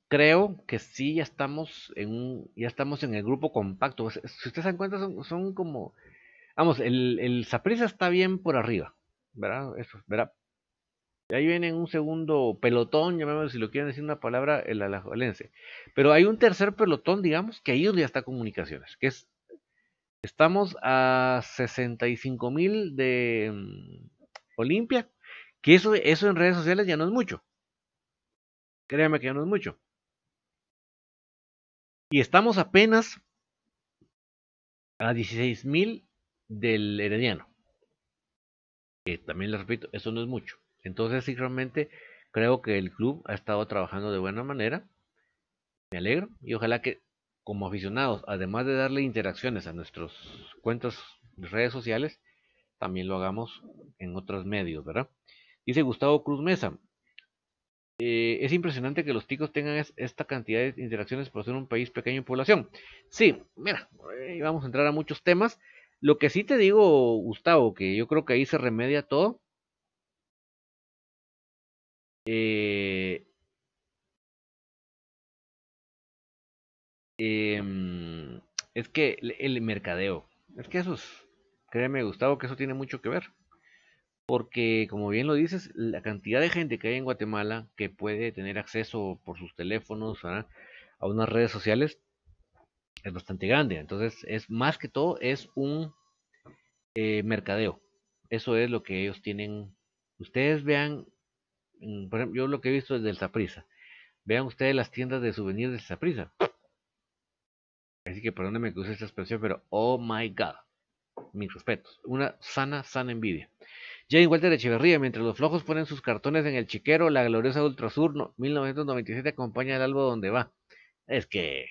creo que sí, ya estamos en un, ya estamos en el grupo compacto. Si ustedes se dan cuenta, son, como, vamos, el, el está bien por arriba, ¿verdad? Eso, ¿verdad? Y ahí viene un segundo pelotón, llamémoslo si lo quieren decir una palabra, el alajuelense. Pero hay un tercer pelotón, digamos, que ahí ya está comunicaciones, que es Estamos a 65 mil de Olimpia, que eso, eso en redes sociales ya no es mucho. Créame que ya no es mucho. Y estamos apenas a 16 mil del Herediano. Que también les repito, eso no es mucho. Entonces, sí, realmente creo que el club ha estado trabajando de buena manera. Me alegro y ojalá que como aficionados, además de darle interacciones a nuestros cuentas de redes sociales, también lo hagamos en otros medios, ¿verdad? Dice Gustavo Cruz Mesa. Eh, es impresionante que los ticos tengan esta cantidad de interacciones por ser un país pequeño en población. Sí, mira, eh, vamos a entrar a muchos temas. Lo que sí te digo, Gustavo, que yo creo que ahí se remedia todo. Eh, Em, es que el mercadeo, es que eso es, créeme Gustavo, que eso tiene mucho que ver. Porque, como bien lo dices, la cantidad de gente que hay en Guatemala que puede tener acceso por sus teléfonos a unas redes sociales es bastante grande. Entonces, es más que todo, es un eh, mercadeo. Eso es lo que ellos tienen. Ustedes vean, mm, por ejemplo, yo lo que he visto es del Zaprisa. Vean ustedes las tiendas de souvenirs del Zaprisa. Así que perdónenme que use esta expresión, pero oh my god. Mis respetos. Una sana, sana envidia. Jane Walter Echeverría, mientras los flojos ponen sus cartones en el chiquero, la gloriosa Ultrasur 1997 acompaña el álbum donde va. Es que.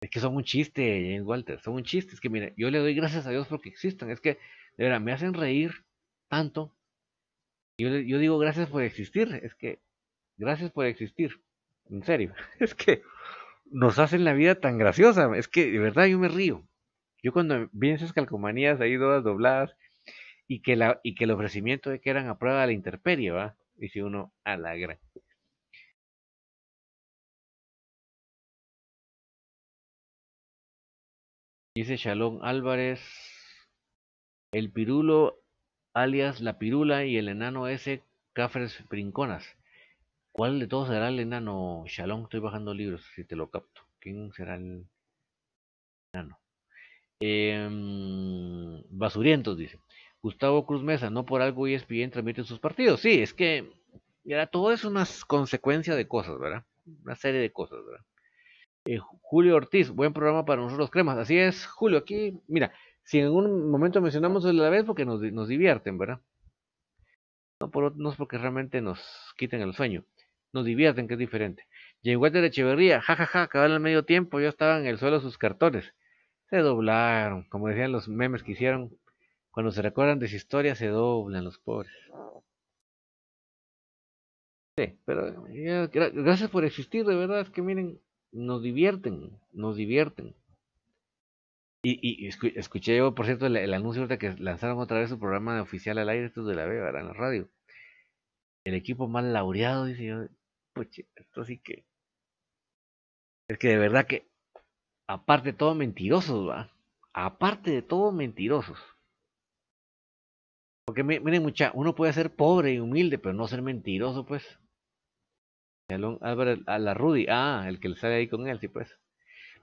Es que son un chiste, Jane Walter. Son un chiste. Es que, mire, yo le doy gracias a Dios porque existan. Es que, de verdad, me hacen reír tanto. Yo, yo digo gracias por existir. Es que, gracias por existir. En serio. Es que nos hacen la vida tan graciosa. Es que de verdad yo me río. Yo cuando vi esas calcomanías ahí todas dobladas y que, la, y que el ofrecimiento de que eran a prueba de la interperie, ¿va? Dice uno, a. Dice Shalom Álvarez, el pirulo alias la pirula y el enano ese Cafres Brinconas. ¿Cuál de todos será el enano Shalom? Estoy bajando libros, si te lo capto. ¿Quién será el enano? Eh, basurientos, dice. Gustavo Cruz Mesa, no por algo ESPN transmite sus partidos. Sí, es que ya, todo es una consecuencia de cosas, ¿verdad? Una serie de cosas, ¿verdad? Eh, Julio Ortiz, buen programa para nosotros cremas. Así es, Julio, aquí, mira, si en algún momento mencionamos de la vez porque nos, divierten, ¿verdad? No, por, no es porque realmente nos quiten el sueño, nos divierten, que es diferente. de Echeverría, jajaja, ja, ja, al medio tiempo, ya estaban en el suelo sus cartones. Se doblaron, como decían los memes que hicieron, cuando se recuerdan de su historia se doblan los pobres. Sí, pero gracias por existir, de verdad, es que miren, nos divierten, nos divierten. Y, y escuché yo, por cierto, el, anuncio de que lanzaron otra vez su programa oficial al aire, esto de la Beba, en la radio. El equipo más laureado, dice yo, pues esto sí que... Es que de verdad que, aparte de todo mentirosos, va. Aparte de todo mentirosos. Porque miren, mucha, uno puede ser pobre y humilde, pero no ser mentiroso, pues. Álvaro a la Rudy, ah, el que le sale ahí con él, sí, pues.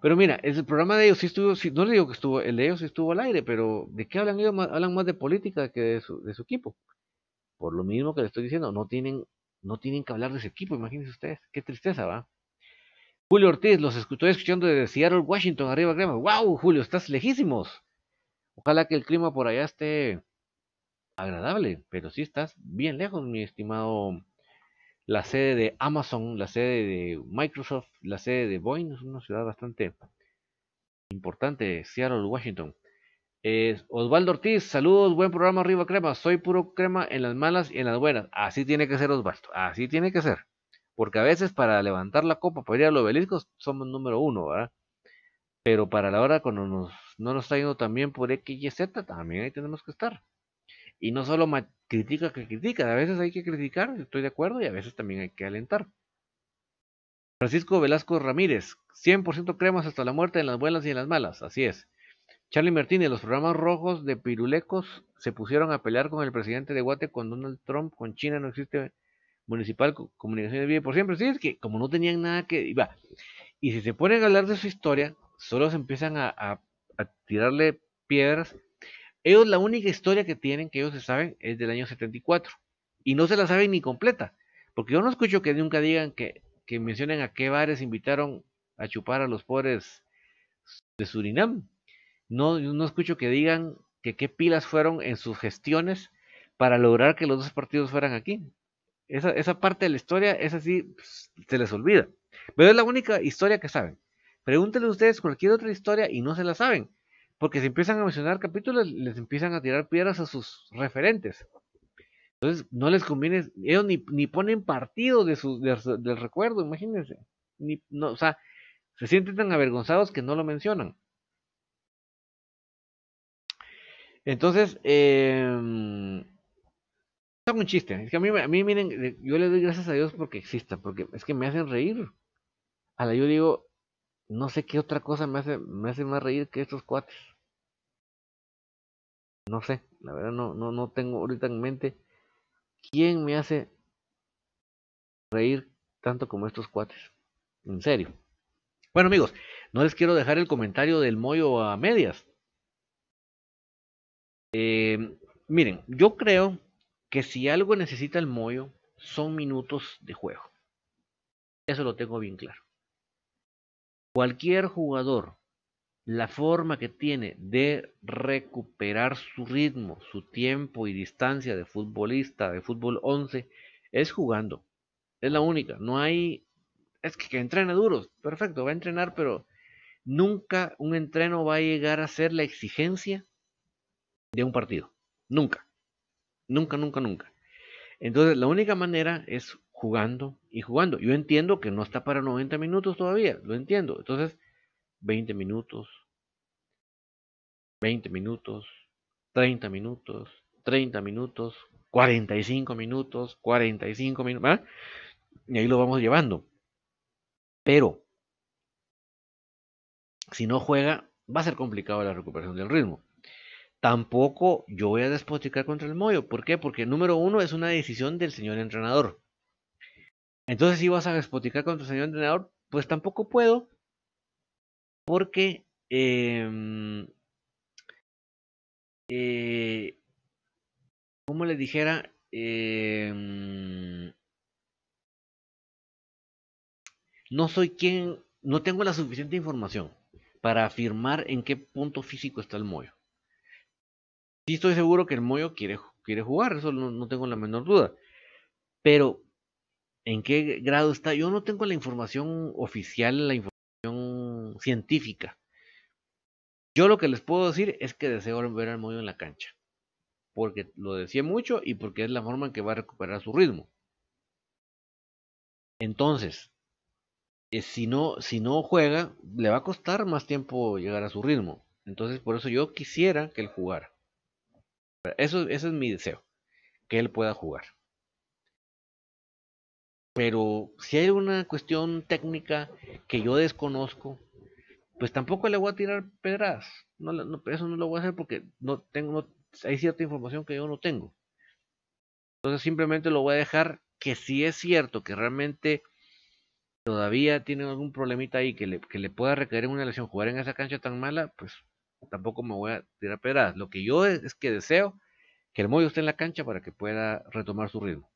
Pero mira, el programa de ellos sí estuvo, no le digo que estuvo, el de ellos sí estuvo al aire, pero ¿de qué hablan ellos? Hablan más de política que de su, de su equipo. Por lo mismo que le estoy diciendo, no tienen, no tienen que hablar de ese equipo, imagínense ustedes, qué tristeza, ¿va? Julio Ortiz, los estoy escuchando desde Seattle, Washington, arriba crema. ¡Wow, Julio, estás lejísimos! Ojalá que el clima por allá esté agradable, pero sí estás bien lejos, mi estimado la sede de Amazon, la sede de Microsoft, la sede de Boeing, es una ciudad bastante importante, Seattle, Washington. Osvaldo Ortiz, saludos, buen programa arriba crema, soy puro crema en las malas y en las buenas. Así tiene que ser Osvaldo, así tiene que ser. Porque a veces para levantar la copa, para ir a los obeliscos, somos número uno, ¿verdad? Pero para la hora cuando nos, no nos está yendo tan bien por X y Z, también ahí tenemos que estar. Y no solo critica que critica, a veces hay que criticar, estoy de acuerdo, y a veces también hay que alentar. Francisco Velasco Ramírez, 100% cremas hasta la muerte en las buenas y en las malas, así es. Charlie Martínez, los programas rojos de pirulecos se pusieron a pelear con el presidente de Guate con Donald Trump, con China no existe municipal comunicación de vida por siempre. Sí, es que como no tenían nada que... Iba. Y si se ponen a hablar de su historia, solo se empiezan a, a tirarle piedras ellos la única historia que tienen, que ellos se saben, es del año 74. Y no se la saben ni completa. Porque yo no escucho que nunca digan que, que mencionen a qué bares invitaron a chupar a los pobres de Surinam. No, no escucho que digan que qué pilas fueron en sus gestiones para lograr que los dos partidos fueran aquí. Esa, esa parte de la historia, es así, pues, se les olvida. Pero es la única historia que saben. Pregúntenle ustedes cualquier otra historia y no se la saben. Porque si empiezan a mencionar capítulos, les empiezan a tirar piedras a sus referentes. Entonces, no les conviene, ellos ni, ni ponen partido de del recuerdo, imagínense. Ni, no, o sea, se sienten tan avergonzados que no lo mencionan. Entonces, eh, es un chiste. Es que a mí, a mí, miren, yo le doy gracias a Dios porque exista, porque es que me hacen reír. A la yo digo, no sé qué otra cosa me hace, me hace más reír que estos cuates. No sé, la verdad no, no, no tengo ahorita en mente quién me hace reír tanto como estos cuates. En serio. Bueno amigos, no les quiero dejar el comentario del mollo a medias. Eh, miren, yo creo que si algo necesita el mollo son minutos de juego. Eso lo tengo bien claro. Cualquier jugador la forma que tiene de recuperar su ritmo, su tiempo y distancia de futbolista, de fútbol 11, es jugando. Es la única. No hay... Es que, que entrene duro. Perfecto, va a entrenar, pero nunca un entreno va a llegar a ser la exigencia de un partido. Nunca. Nunca, nunca, nunca. Entonces, la única manera es jugando y jugando. Yo entiendo que no está para 90 minutos todavía, lo entiendo. Entonces, 20 minutos, 20 minutos, 30 minutos, 30 minutos, 45 minutos, 45 minutos, y ahí lo vamos llevando. Pero, si no juega, va a ser complicado la recuperación del ritmo. Tampoco yo voy a despoticar contra el Moyo. ¿Por qué? Porque número uno es una decisión del señor entrenador. Entonces, si vas a despoticar contra el señor entrenador, pues tampoco puedo. Porque eh, eh, como le dijera, eh, no soy quien, no tengo la suficiente información para afirmar en qué punto físico está el Moyo. Sí estoy seguro que el Moyo quiere, jugar, eso no, no tengo la menor duda. Pero, ¿en qué grado está? Yo no tengo la información oficial, la información científica. Yo lo que les puedo decir es que deseo ver al Moyo en la cancha. Porque lo decía mucho y porque es la forma en que va a recuperar su ritmo. Entonces, eh, si, no, si no juega, le va a costar más tiempo llegar a su ritmo. Entonces, por eso yo quisiera que él jugara. Eso, ese es mi deseo, que él pueda jugar. Pero si hay una cuestión técnica que yo desconozco, pues tampoco le voy a tirar pedras. No, eso no lo voy a hacer porque no tengo, no, hay cierta información que yo no tengo. Entonces simplemente lo voy a dejar que si es cierto que realmente todavía tiene algún problemita ahí que le, que le pueda requerir una lesión jugar en esa cancha tan mala, pues tampoco me voy a tirar pedras. Lo que yo es, que deseo que el Moyo esté en la cancha para que pueda retomar su ritmo.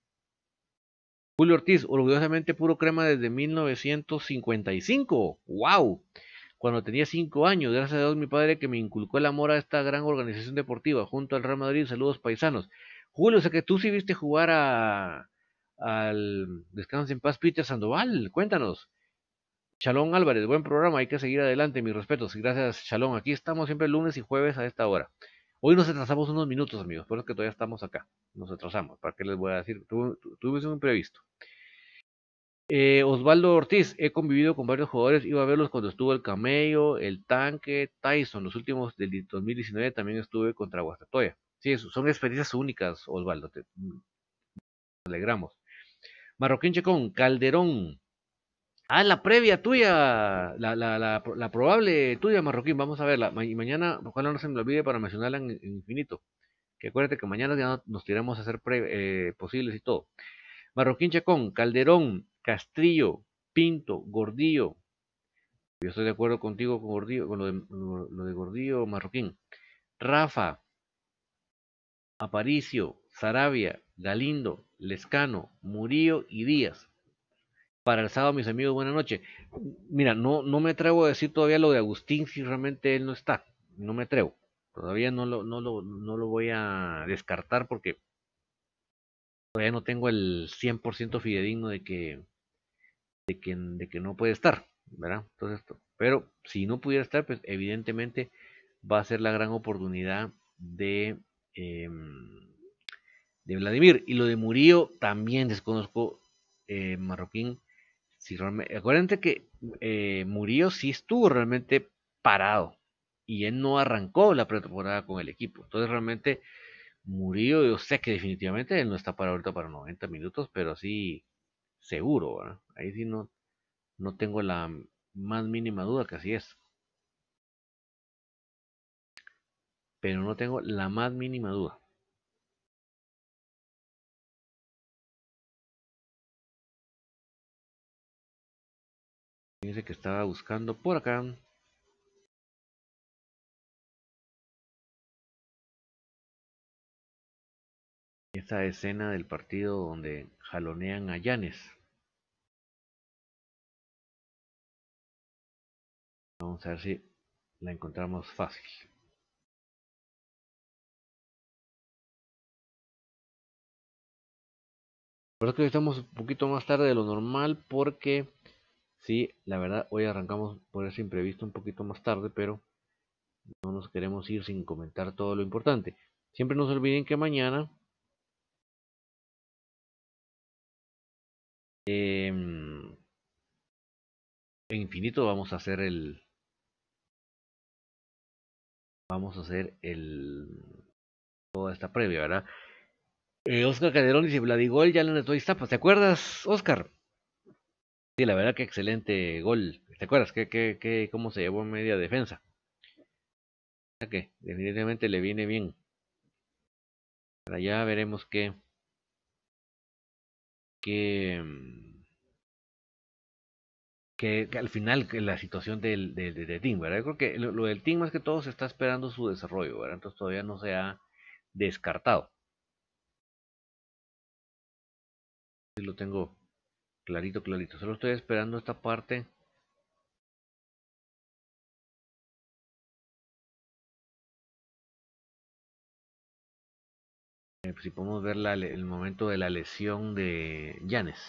Julio Ortiz, orgullosamente puro crema desde 1955. ¡Wow! cuando tenía cinco años. Gracias a Dios, mi padre que me inculcó el amor a esta gran organización deportiva junto al Real Madrid. Saludos paisanos. Julio, sé que tú sí viste jugar a, al Descanso en Paz Peter Sandoval. Cuéntanos. Chalón Álvarez, buen programa, hay que seguir adelante, mis respetos. Gracias, Chalón. Aquí estamos siempre lunes y jueves a esta hora. Hoy nos atrasamos unos minutos, amigos, por eso que todavía estamos acá. Nos atrasamos, ¿para qué les voy a decir? Tuve un imprevisto. Eh, Osvaldo Ortiz, he convivido con varios jugadores, iba a verlos cuando estuvo el Camello, el Tanque, Tyson, los últimos del 2019 también estuve contra Guastatoya. Sí, son experiencias únicas, Osvaldo, te alegramos. Marroquín Checón, Calderón. Ah, la previa tuya, la, la, la, probable tuya, Marroquín, vamos a verla. y mañana, ojalá no se me olvide para mencionarla en, infinito. Que acuérdate que mañana ya nos tiramos a hacer eh, posibles y todo. Marroquín Chacón, Calderón, Castrillo, Pinto, Gordillo. Yo estoy de acuerdo contigo con Gordillo, con lo de, lo de Gordillo Marroquín. Rafa, Aparicio, Sarabia, Galindo, Lescano, Murillo y Díaz. Para el sábado, mis amigos, buena noche. Mira, no, no me atrevo a decir todavía lo de Agustín si realmente él no está. No me atrevo. Todavía no lo, no lo, no lo voy a descartar porque todavía no tengo el 100% fidedigno de que, de que, de que no puede estar, ¿verdad? Entonces, pero si no pudiera estar, pues evidentemente va a ser la gran oportunidad de, em, de Vladimir. Y lo de Murillo también desconozco, eh, Marroquín. Si realmente, acuérdense que eh, Murillo sí estuvo realmente parado y él no arrancó la pretemporada con el equipo. Entonces realmente Murillo, yo sé que definitivamente él no está para ahorita para 90 minutos, pero sí seguro. Ahí sí no, no tengo la más mínima duda que así es. Pero no tengo la más mínima duda. Que estaba buscando por acá. esa escena del partido donde jalonean a Llanes. Vamos a ver si la encontramos fácil. Por que estamos un poquito más tarde de lo normal porque sí, la verdad hoy arrancamos por ese imprevisto un poquito más tarde, pero no nos queremos ir sin comentar todo lo importante. Siempre no se olviden que mañana en infinito vamos a hacer el vamos a hacer el toda esta previa, ¿verdad? Eh, Oscar Calderón dice, Vladigol ya le doy tapas. ¿Te acuerdas, Oscar? Sí, la verdad que excelente gol. ¿Te acuerdas que, que, cómo se llevó media defensa? Que definitivamente le viene bien. Allá veremos que que, que, al final la situación del, del, del, team, ¿verdad? Yo creo que lo, del team más que todo se está esperando su desarrollo, ¿verdad? Entonces todavía no se ha descartado. lo tengo clarito, clarito. Solo estoy esperando esta parte. Eh, si podemos ver la, el momento de la lesión de Janes.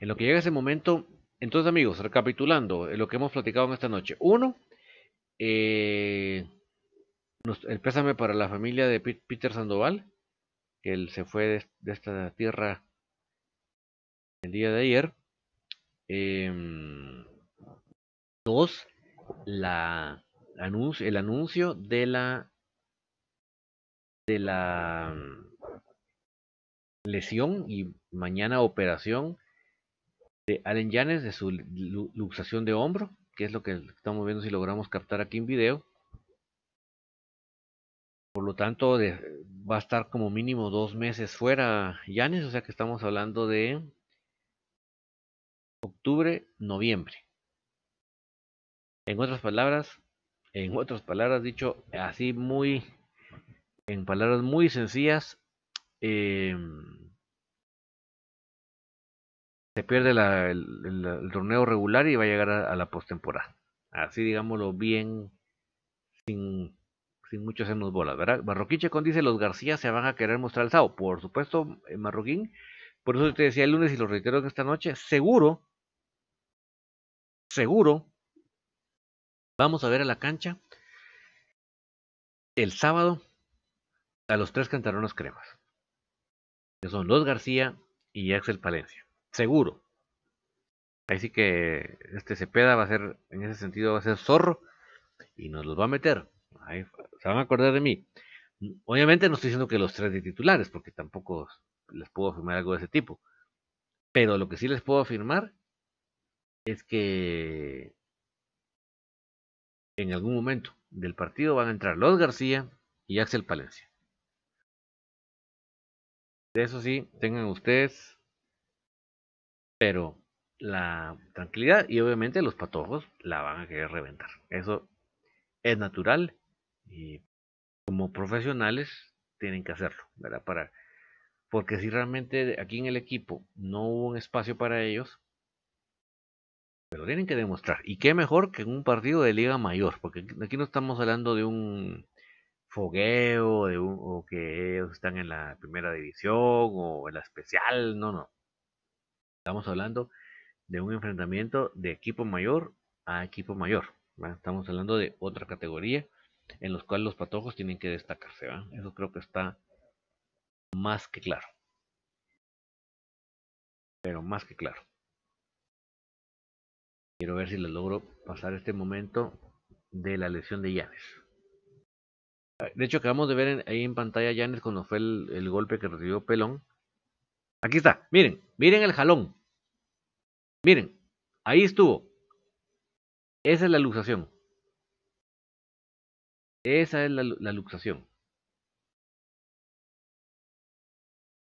En lo que llega ese momento, entonces amigos, recapitulando lo que hemos platicado en esta noche. Uno, eh, el pésame para la familia de Peter Sandoval, que él se fue de, esta tierra el día de ayer. Em, dos, la anuncio, el anuncio de la de la lesión y mañana operación de Allen Yanes de su luxación de hombro, que es lo que estamos viendo si logramos captar aquí en video. Por lo tanto, va a estar como mínimo dos meses fuera Yanes, o sea que estamos hablando de octubre, noviembre. En otras palabras, en otras palabras, dicho así muy, en palabras muy sencillas, em, se pierde el, torneo regular y va a llegar a la postemporada. Así digámoslo bien, sin sin mucho hacernos bolas, ¿verdad? Marroquín con dice, los García se van a querer mostrar el sábado. Por supuesto, eh, Marroquín. Por eso te decía el lunes y lo reitero en esta noche. Seguro, seguro, vamos a ver a la cancha el sábado a los tres cantarones cremas. Que son los García y Axel Palencia. Seguro. Ahí sí que este Cepeda va a ser, en ese sentido, va a ser zorro y nos los va a meter se van a acordar de mí. Obviamente no estoy diciendo que los tres de titulares, porque tampoco les puedo afirmar algo de ese tipo. Pero lo que sí les puedo afirmar es que en algún momento del partido van a entrar los García y Axel Palencia. De eso sí, tengan ustedes, pero la tranquilidad y obviamente los patojos la van a querer reventar. Eso es natural y como profesionales tienen que hacerlo, ¿verdad? Porque si realmente aquí en el equipo no hubo un espacio para ellos, pero tienen que demostrar. Y qué mejor que en un partido de liga mayor, porque aquí no estamos hablando de un fogueo, de un, o que ellos están en la primera división o en la especial, no, no. Estamos hablando de un enfrentamiento de equipo mayor a equipo mayor. Estamos hablando de otra categoría en los cuales los patojos tienen que destacarse. Eso creo que está más que claro. Pero más que claro. Quiero ver si les logro pasar este momento de la lesión de Yanes. De hecho, acabamos de ver ahí en pantalla Yanes cuando fue el, el golpe que recibió Pelón. Aquí está, miren, miren el jalón. Miren, ahí estuvo. Esa es la luxación. Esa es la, luxación.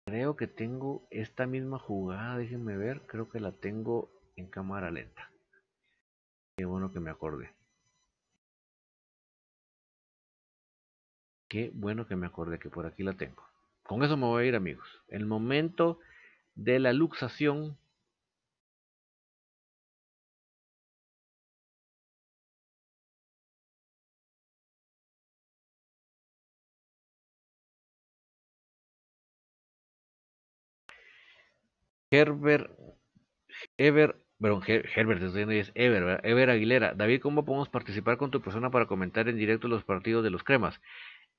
Creo que tengo esta misma jugada, déjenme ver, creo que la tengo en cámara lenta. Qué bueno que me acordé. Qué bueno que me acordé que por aquí la tengo. Con eso me voy a ir amigos. El momento de la luxación Herbert, Ever, perdón, Herbert, es Ever, Ever Aguilera. David, ¿cómo podemos participar con tu persona para comentar en directo los partidos de los cremas?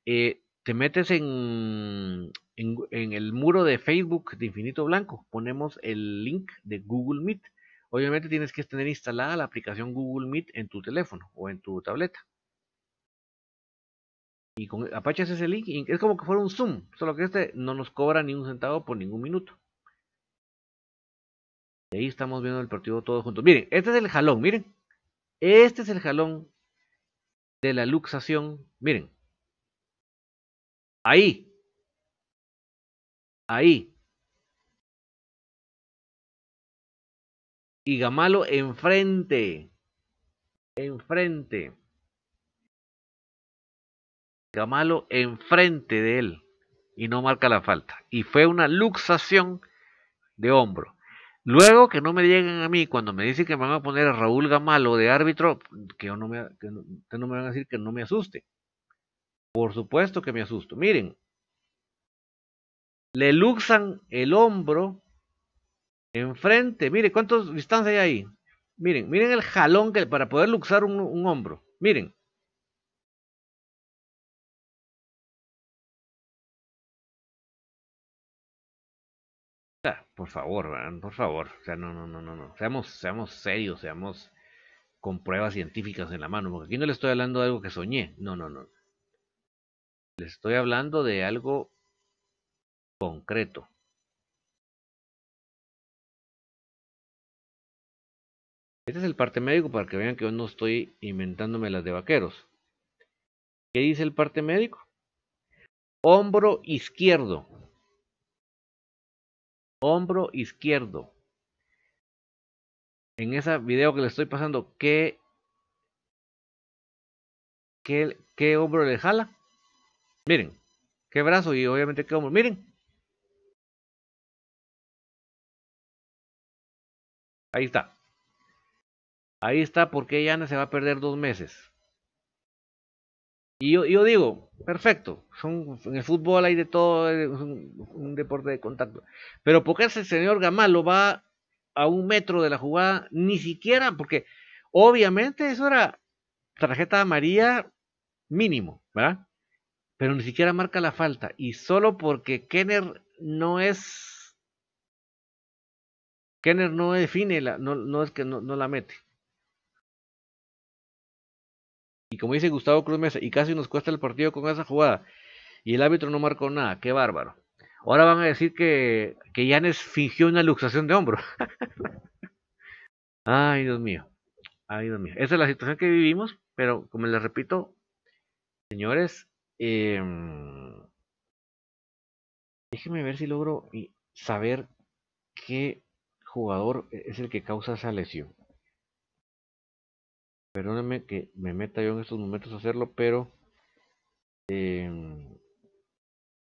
Eh, te metes en, el muro de Facebook de Infinito Blanco, ponemos el link de Google Meet. Obviamente tienes que tener instalada la aplicación Google Meet en tu teléfono o en tu tableta. Y con Apache ese link, es como que fuera un Zoom, solo que este no nos cobra ni un centavo por ningún minuto. Y ahí estamos viendo el partido todos juntos. Miren, este es el jalón, miren. Este es el jalón de la luxación. Miren, Ahí. Ahí. Y Gamalo enfrente. Enfrente. Gamalo enfrente de él. Y no marca la falta. Y fue una luxación de hombro. Luego que no me lleguen a mí cuando me dicen que me van a poner a Raúl Gamalo de árbitro, que, no me, que no me van a decir que no me asuste. Por supuesto que me asusto. Miren, le luxan el hombro enfrente. Mire, ¿cuántos distancia hay ahí? Miren, miren el jalón que para poder luxar un, hombro. Miren. Por favor, por favor. O sea, no, no, no, no, no. Seamos, seamos serios, seamos con pruebas científicas en la mano. Porque aquí no le estoy hablando de algo que soñé. No, no, no. Les estoy hablando de algo concreto. Este es el parte médico para que vean que yo no estoy inventándome las de vaqueros. ¿Qué dice el parte médico? Hombro izquierdo. Hombro izquierdo. En ese video que le estoy pasando, ¿qué, qué, hombro le jala? Miren, qué brazo y obviamente qué hombro. Miren. Ahí está. Ahí está porque Yana se va a perder dos meses. Y yo, digo, perfecto, son, en el fútbol hay de todo, es un, deporte de contacto. Pero porque ese señor Gamalo va a un metro de la jugada, ni siquiera, porque obviamente eso era tarjeta amarilla mínimo, ¿verdad? pero ni siquiera marca la falta. Y solo porque Kenner no es. Kenner no define, la, no, no es que no, no, la mete. Y como dice Gustavo Cruz Mesa, y casi nos cuesta el partido con esa jugada. Y el árbitro no marcó nada, qué bárbaro. Ahora van a decir que, que Yanes fingió una luxación de hombro. Ay, Dios mío. Ay, Dios mío. Esa es la situación que vivimos, pero como les repito, señores, eh, déjeme ver si logro saber qué jugador es el que causa esa lesión. Perdónenme que me meta yo en estos momentos a hacerlo, pero eh,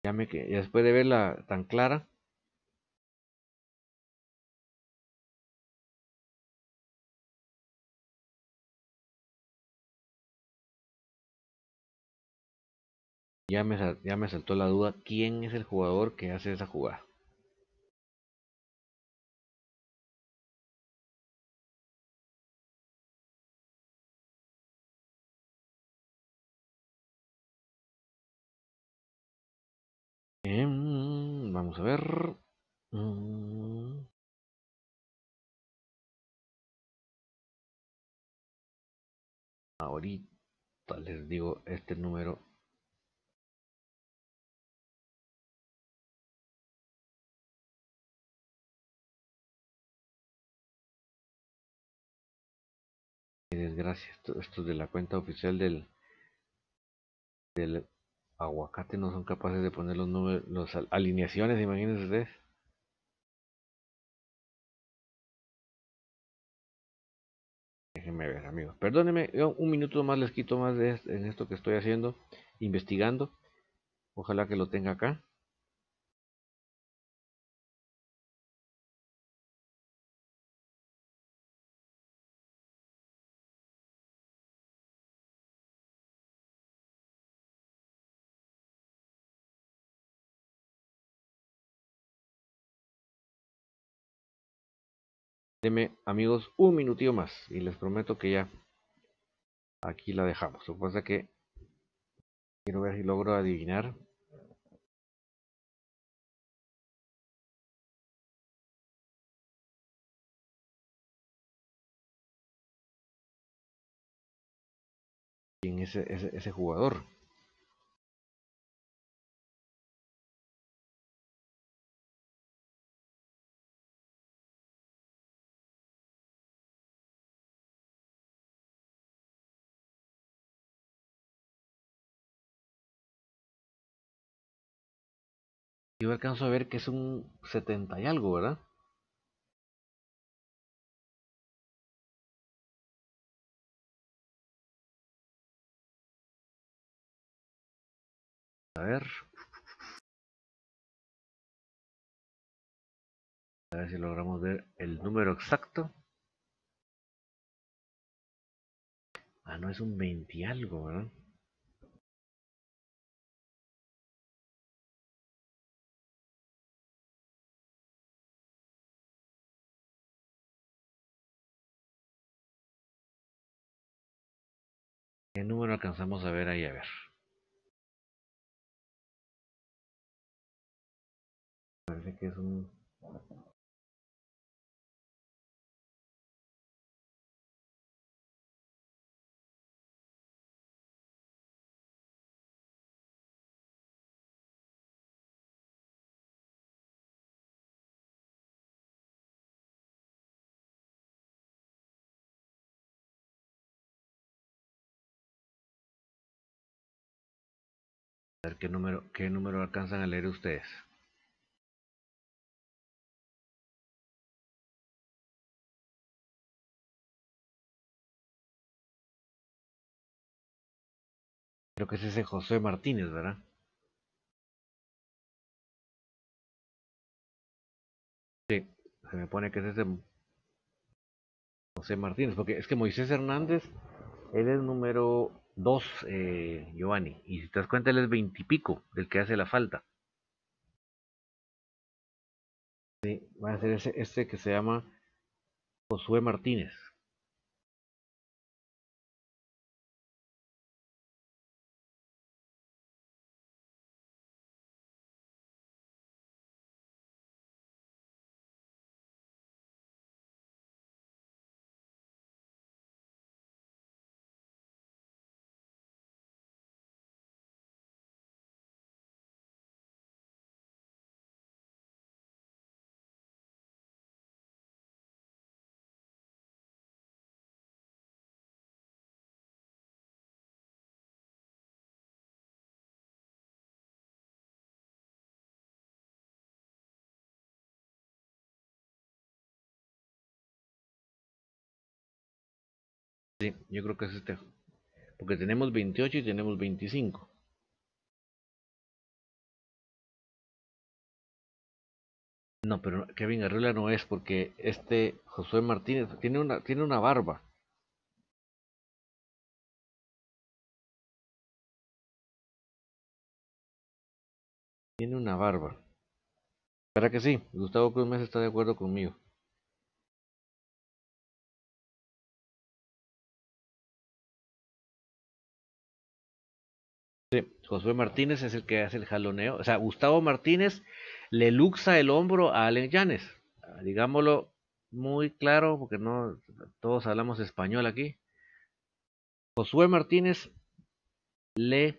ya me que después de verla tan clara, Ya me, ya me saltó la duda, ¿quién es el jugador que hace esa jugada? Vamos a ver. Mm. Ahorita les digo este número desgracia, estos de la cuenta oficial del, del aguacate no son capaces de poner los números, las alineaciones, imagínense ustedes. Déjenme ver, amigos. Perdónenme, un minuto más les quito más de en esto que estoy haciendo, investigando. Ojalá que lo tenga acá. Deme, amigos, un minutito más y les prometo que ya aquí la dejamos. Supongo que Quiero ver si logro adivinar. quién es ese, ese, ese jugador. Alcanzo a ver que es un 70 y algo, ¿verdad? A ver. A ver si logramos ver el número exacto. Ah, no es un 20 y algo, ¿verdad? ¿Qué número alcanzamos a ver ahí? A ver. Parece que es un... A ver qué número, qué número alcanzan a leer ustedes. Creo que es ese José Martínez, ¿verdad? Sí, se me pone que es ese José Martínez, porque es que Moisés Hernández, él es número 2, eh, Giovanni, y si te das cuenta, él es veintipico, del que hace la falta. Va a ser ese, este que se llama Josué Martínez. Sí, yo creo que es este. Porque tenemos 28 y tenemos 25. No, pero Kevin Arreola no es porque este Josué Martínez tiene una, tiene una barba. Tiene una barba. ¿Para que sí? Gustavo Cruz está de acuerdo conmigo. Josué Martínez es el que hace el jaloneo. O sea, Gustavo Martínez le luxa el hombro a Allen Llanes. Digámoslo muy claro, porque no todos hablamos español aquí. Josué Martínez le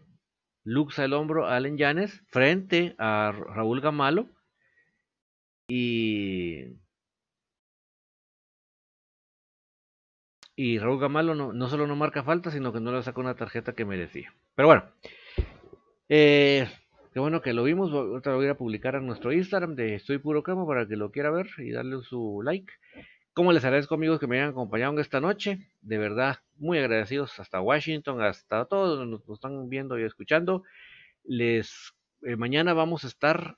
luxa el hombro a Allen Llanes frente a Raúl Gamalo y y Raúl Gamalo no, no solo no marca falta, sino que no le saca una tarjeta que merecía. Pero bueno, eh, qué bueno que lo vimos. Otra lo voy a publicar en nuestro Instagram de Estoy Puro Camo para que lo quiera ver y darle su like. Como les agradezco amigos que me hayan acompañado esta noche. De verdad, muy agradecidos hasta Washington, hasta todos nos, nos están viendo y escuchando. Les eh, mañana vamos a estar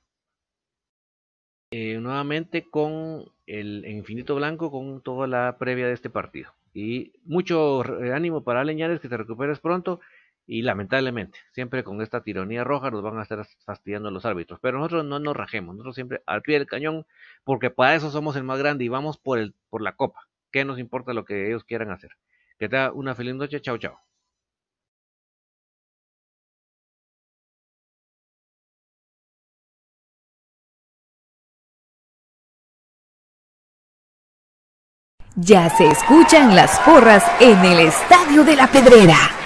eh, nuevamente con el Infinito Blanco, con toda la previa de este partido. Y mucho ánimo para Aleñares, que te recuperes pronto. Y lamentablemente, siempre con esta tiranía roja nos van a estar fastidiando los árbitros. Pero nosotros no nos rajemos, nosotros siempre al pie del cañón, porque para eso somos el más grande y vamos por, el, por la copa. ¿Qué nos importa lo que ellos quieran hacer? Que tenga una feliz noche, chao, chao.
Ya se escuchan las porras en el Estadio de la Pedrera.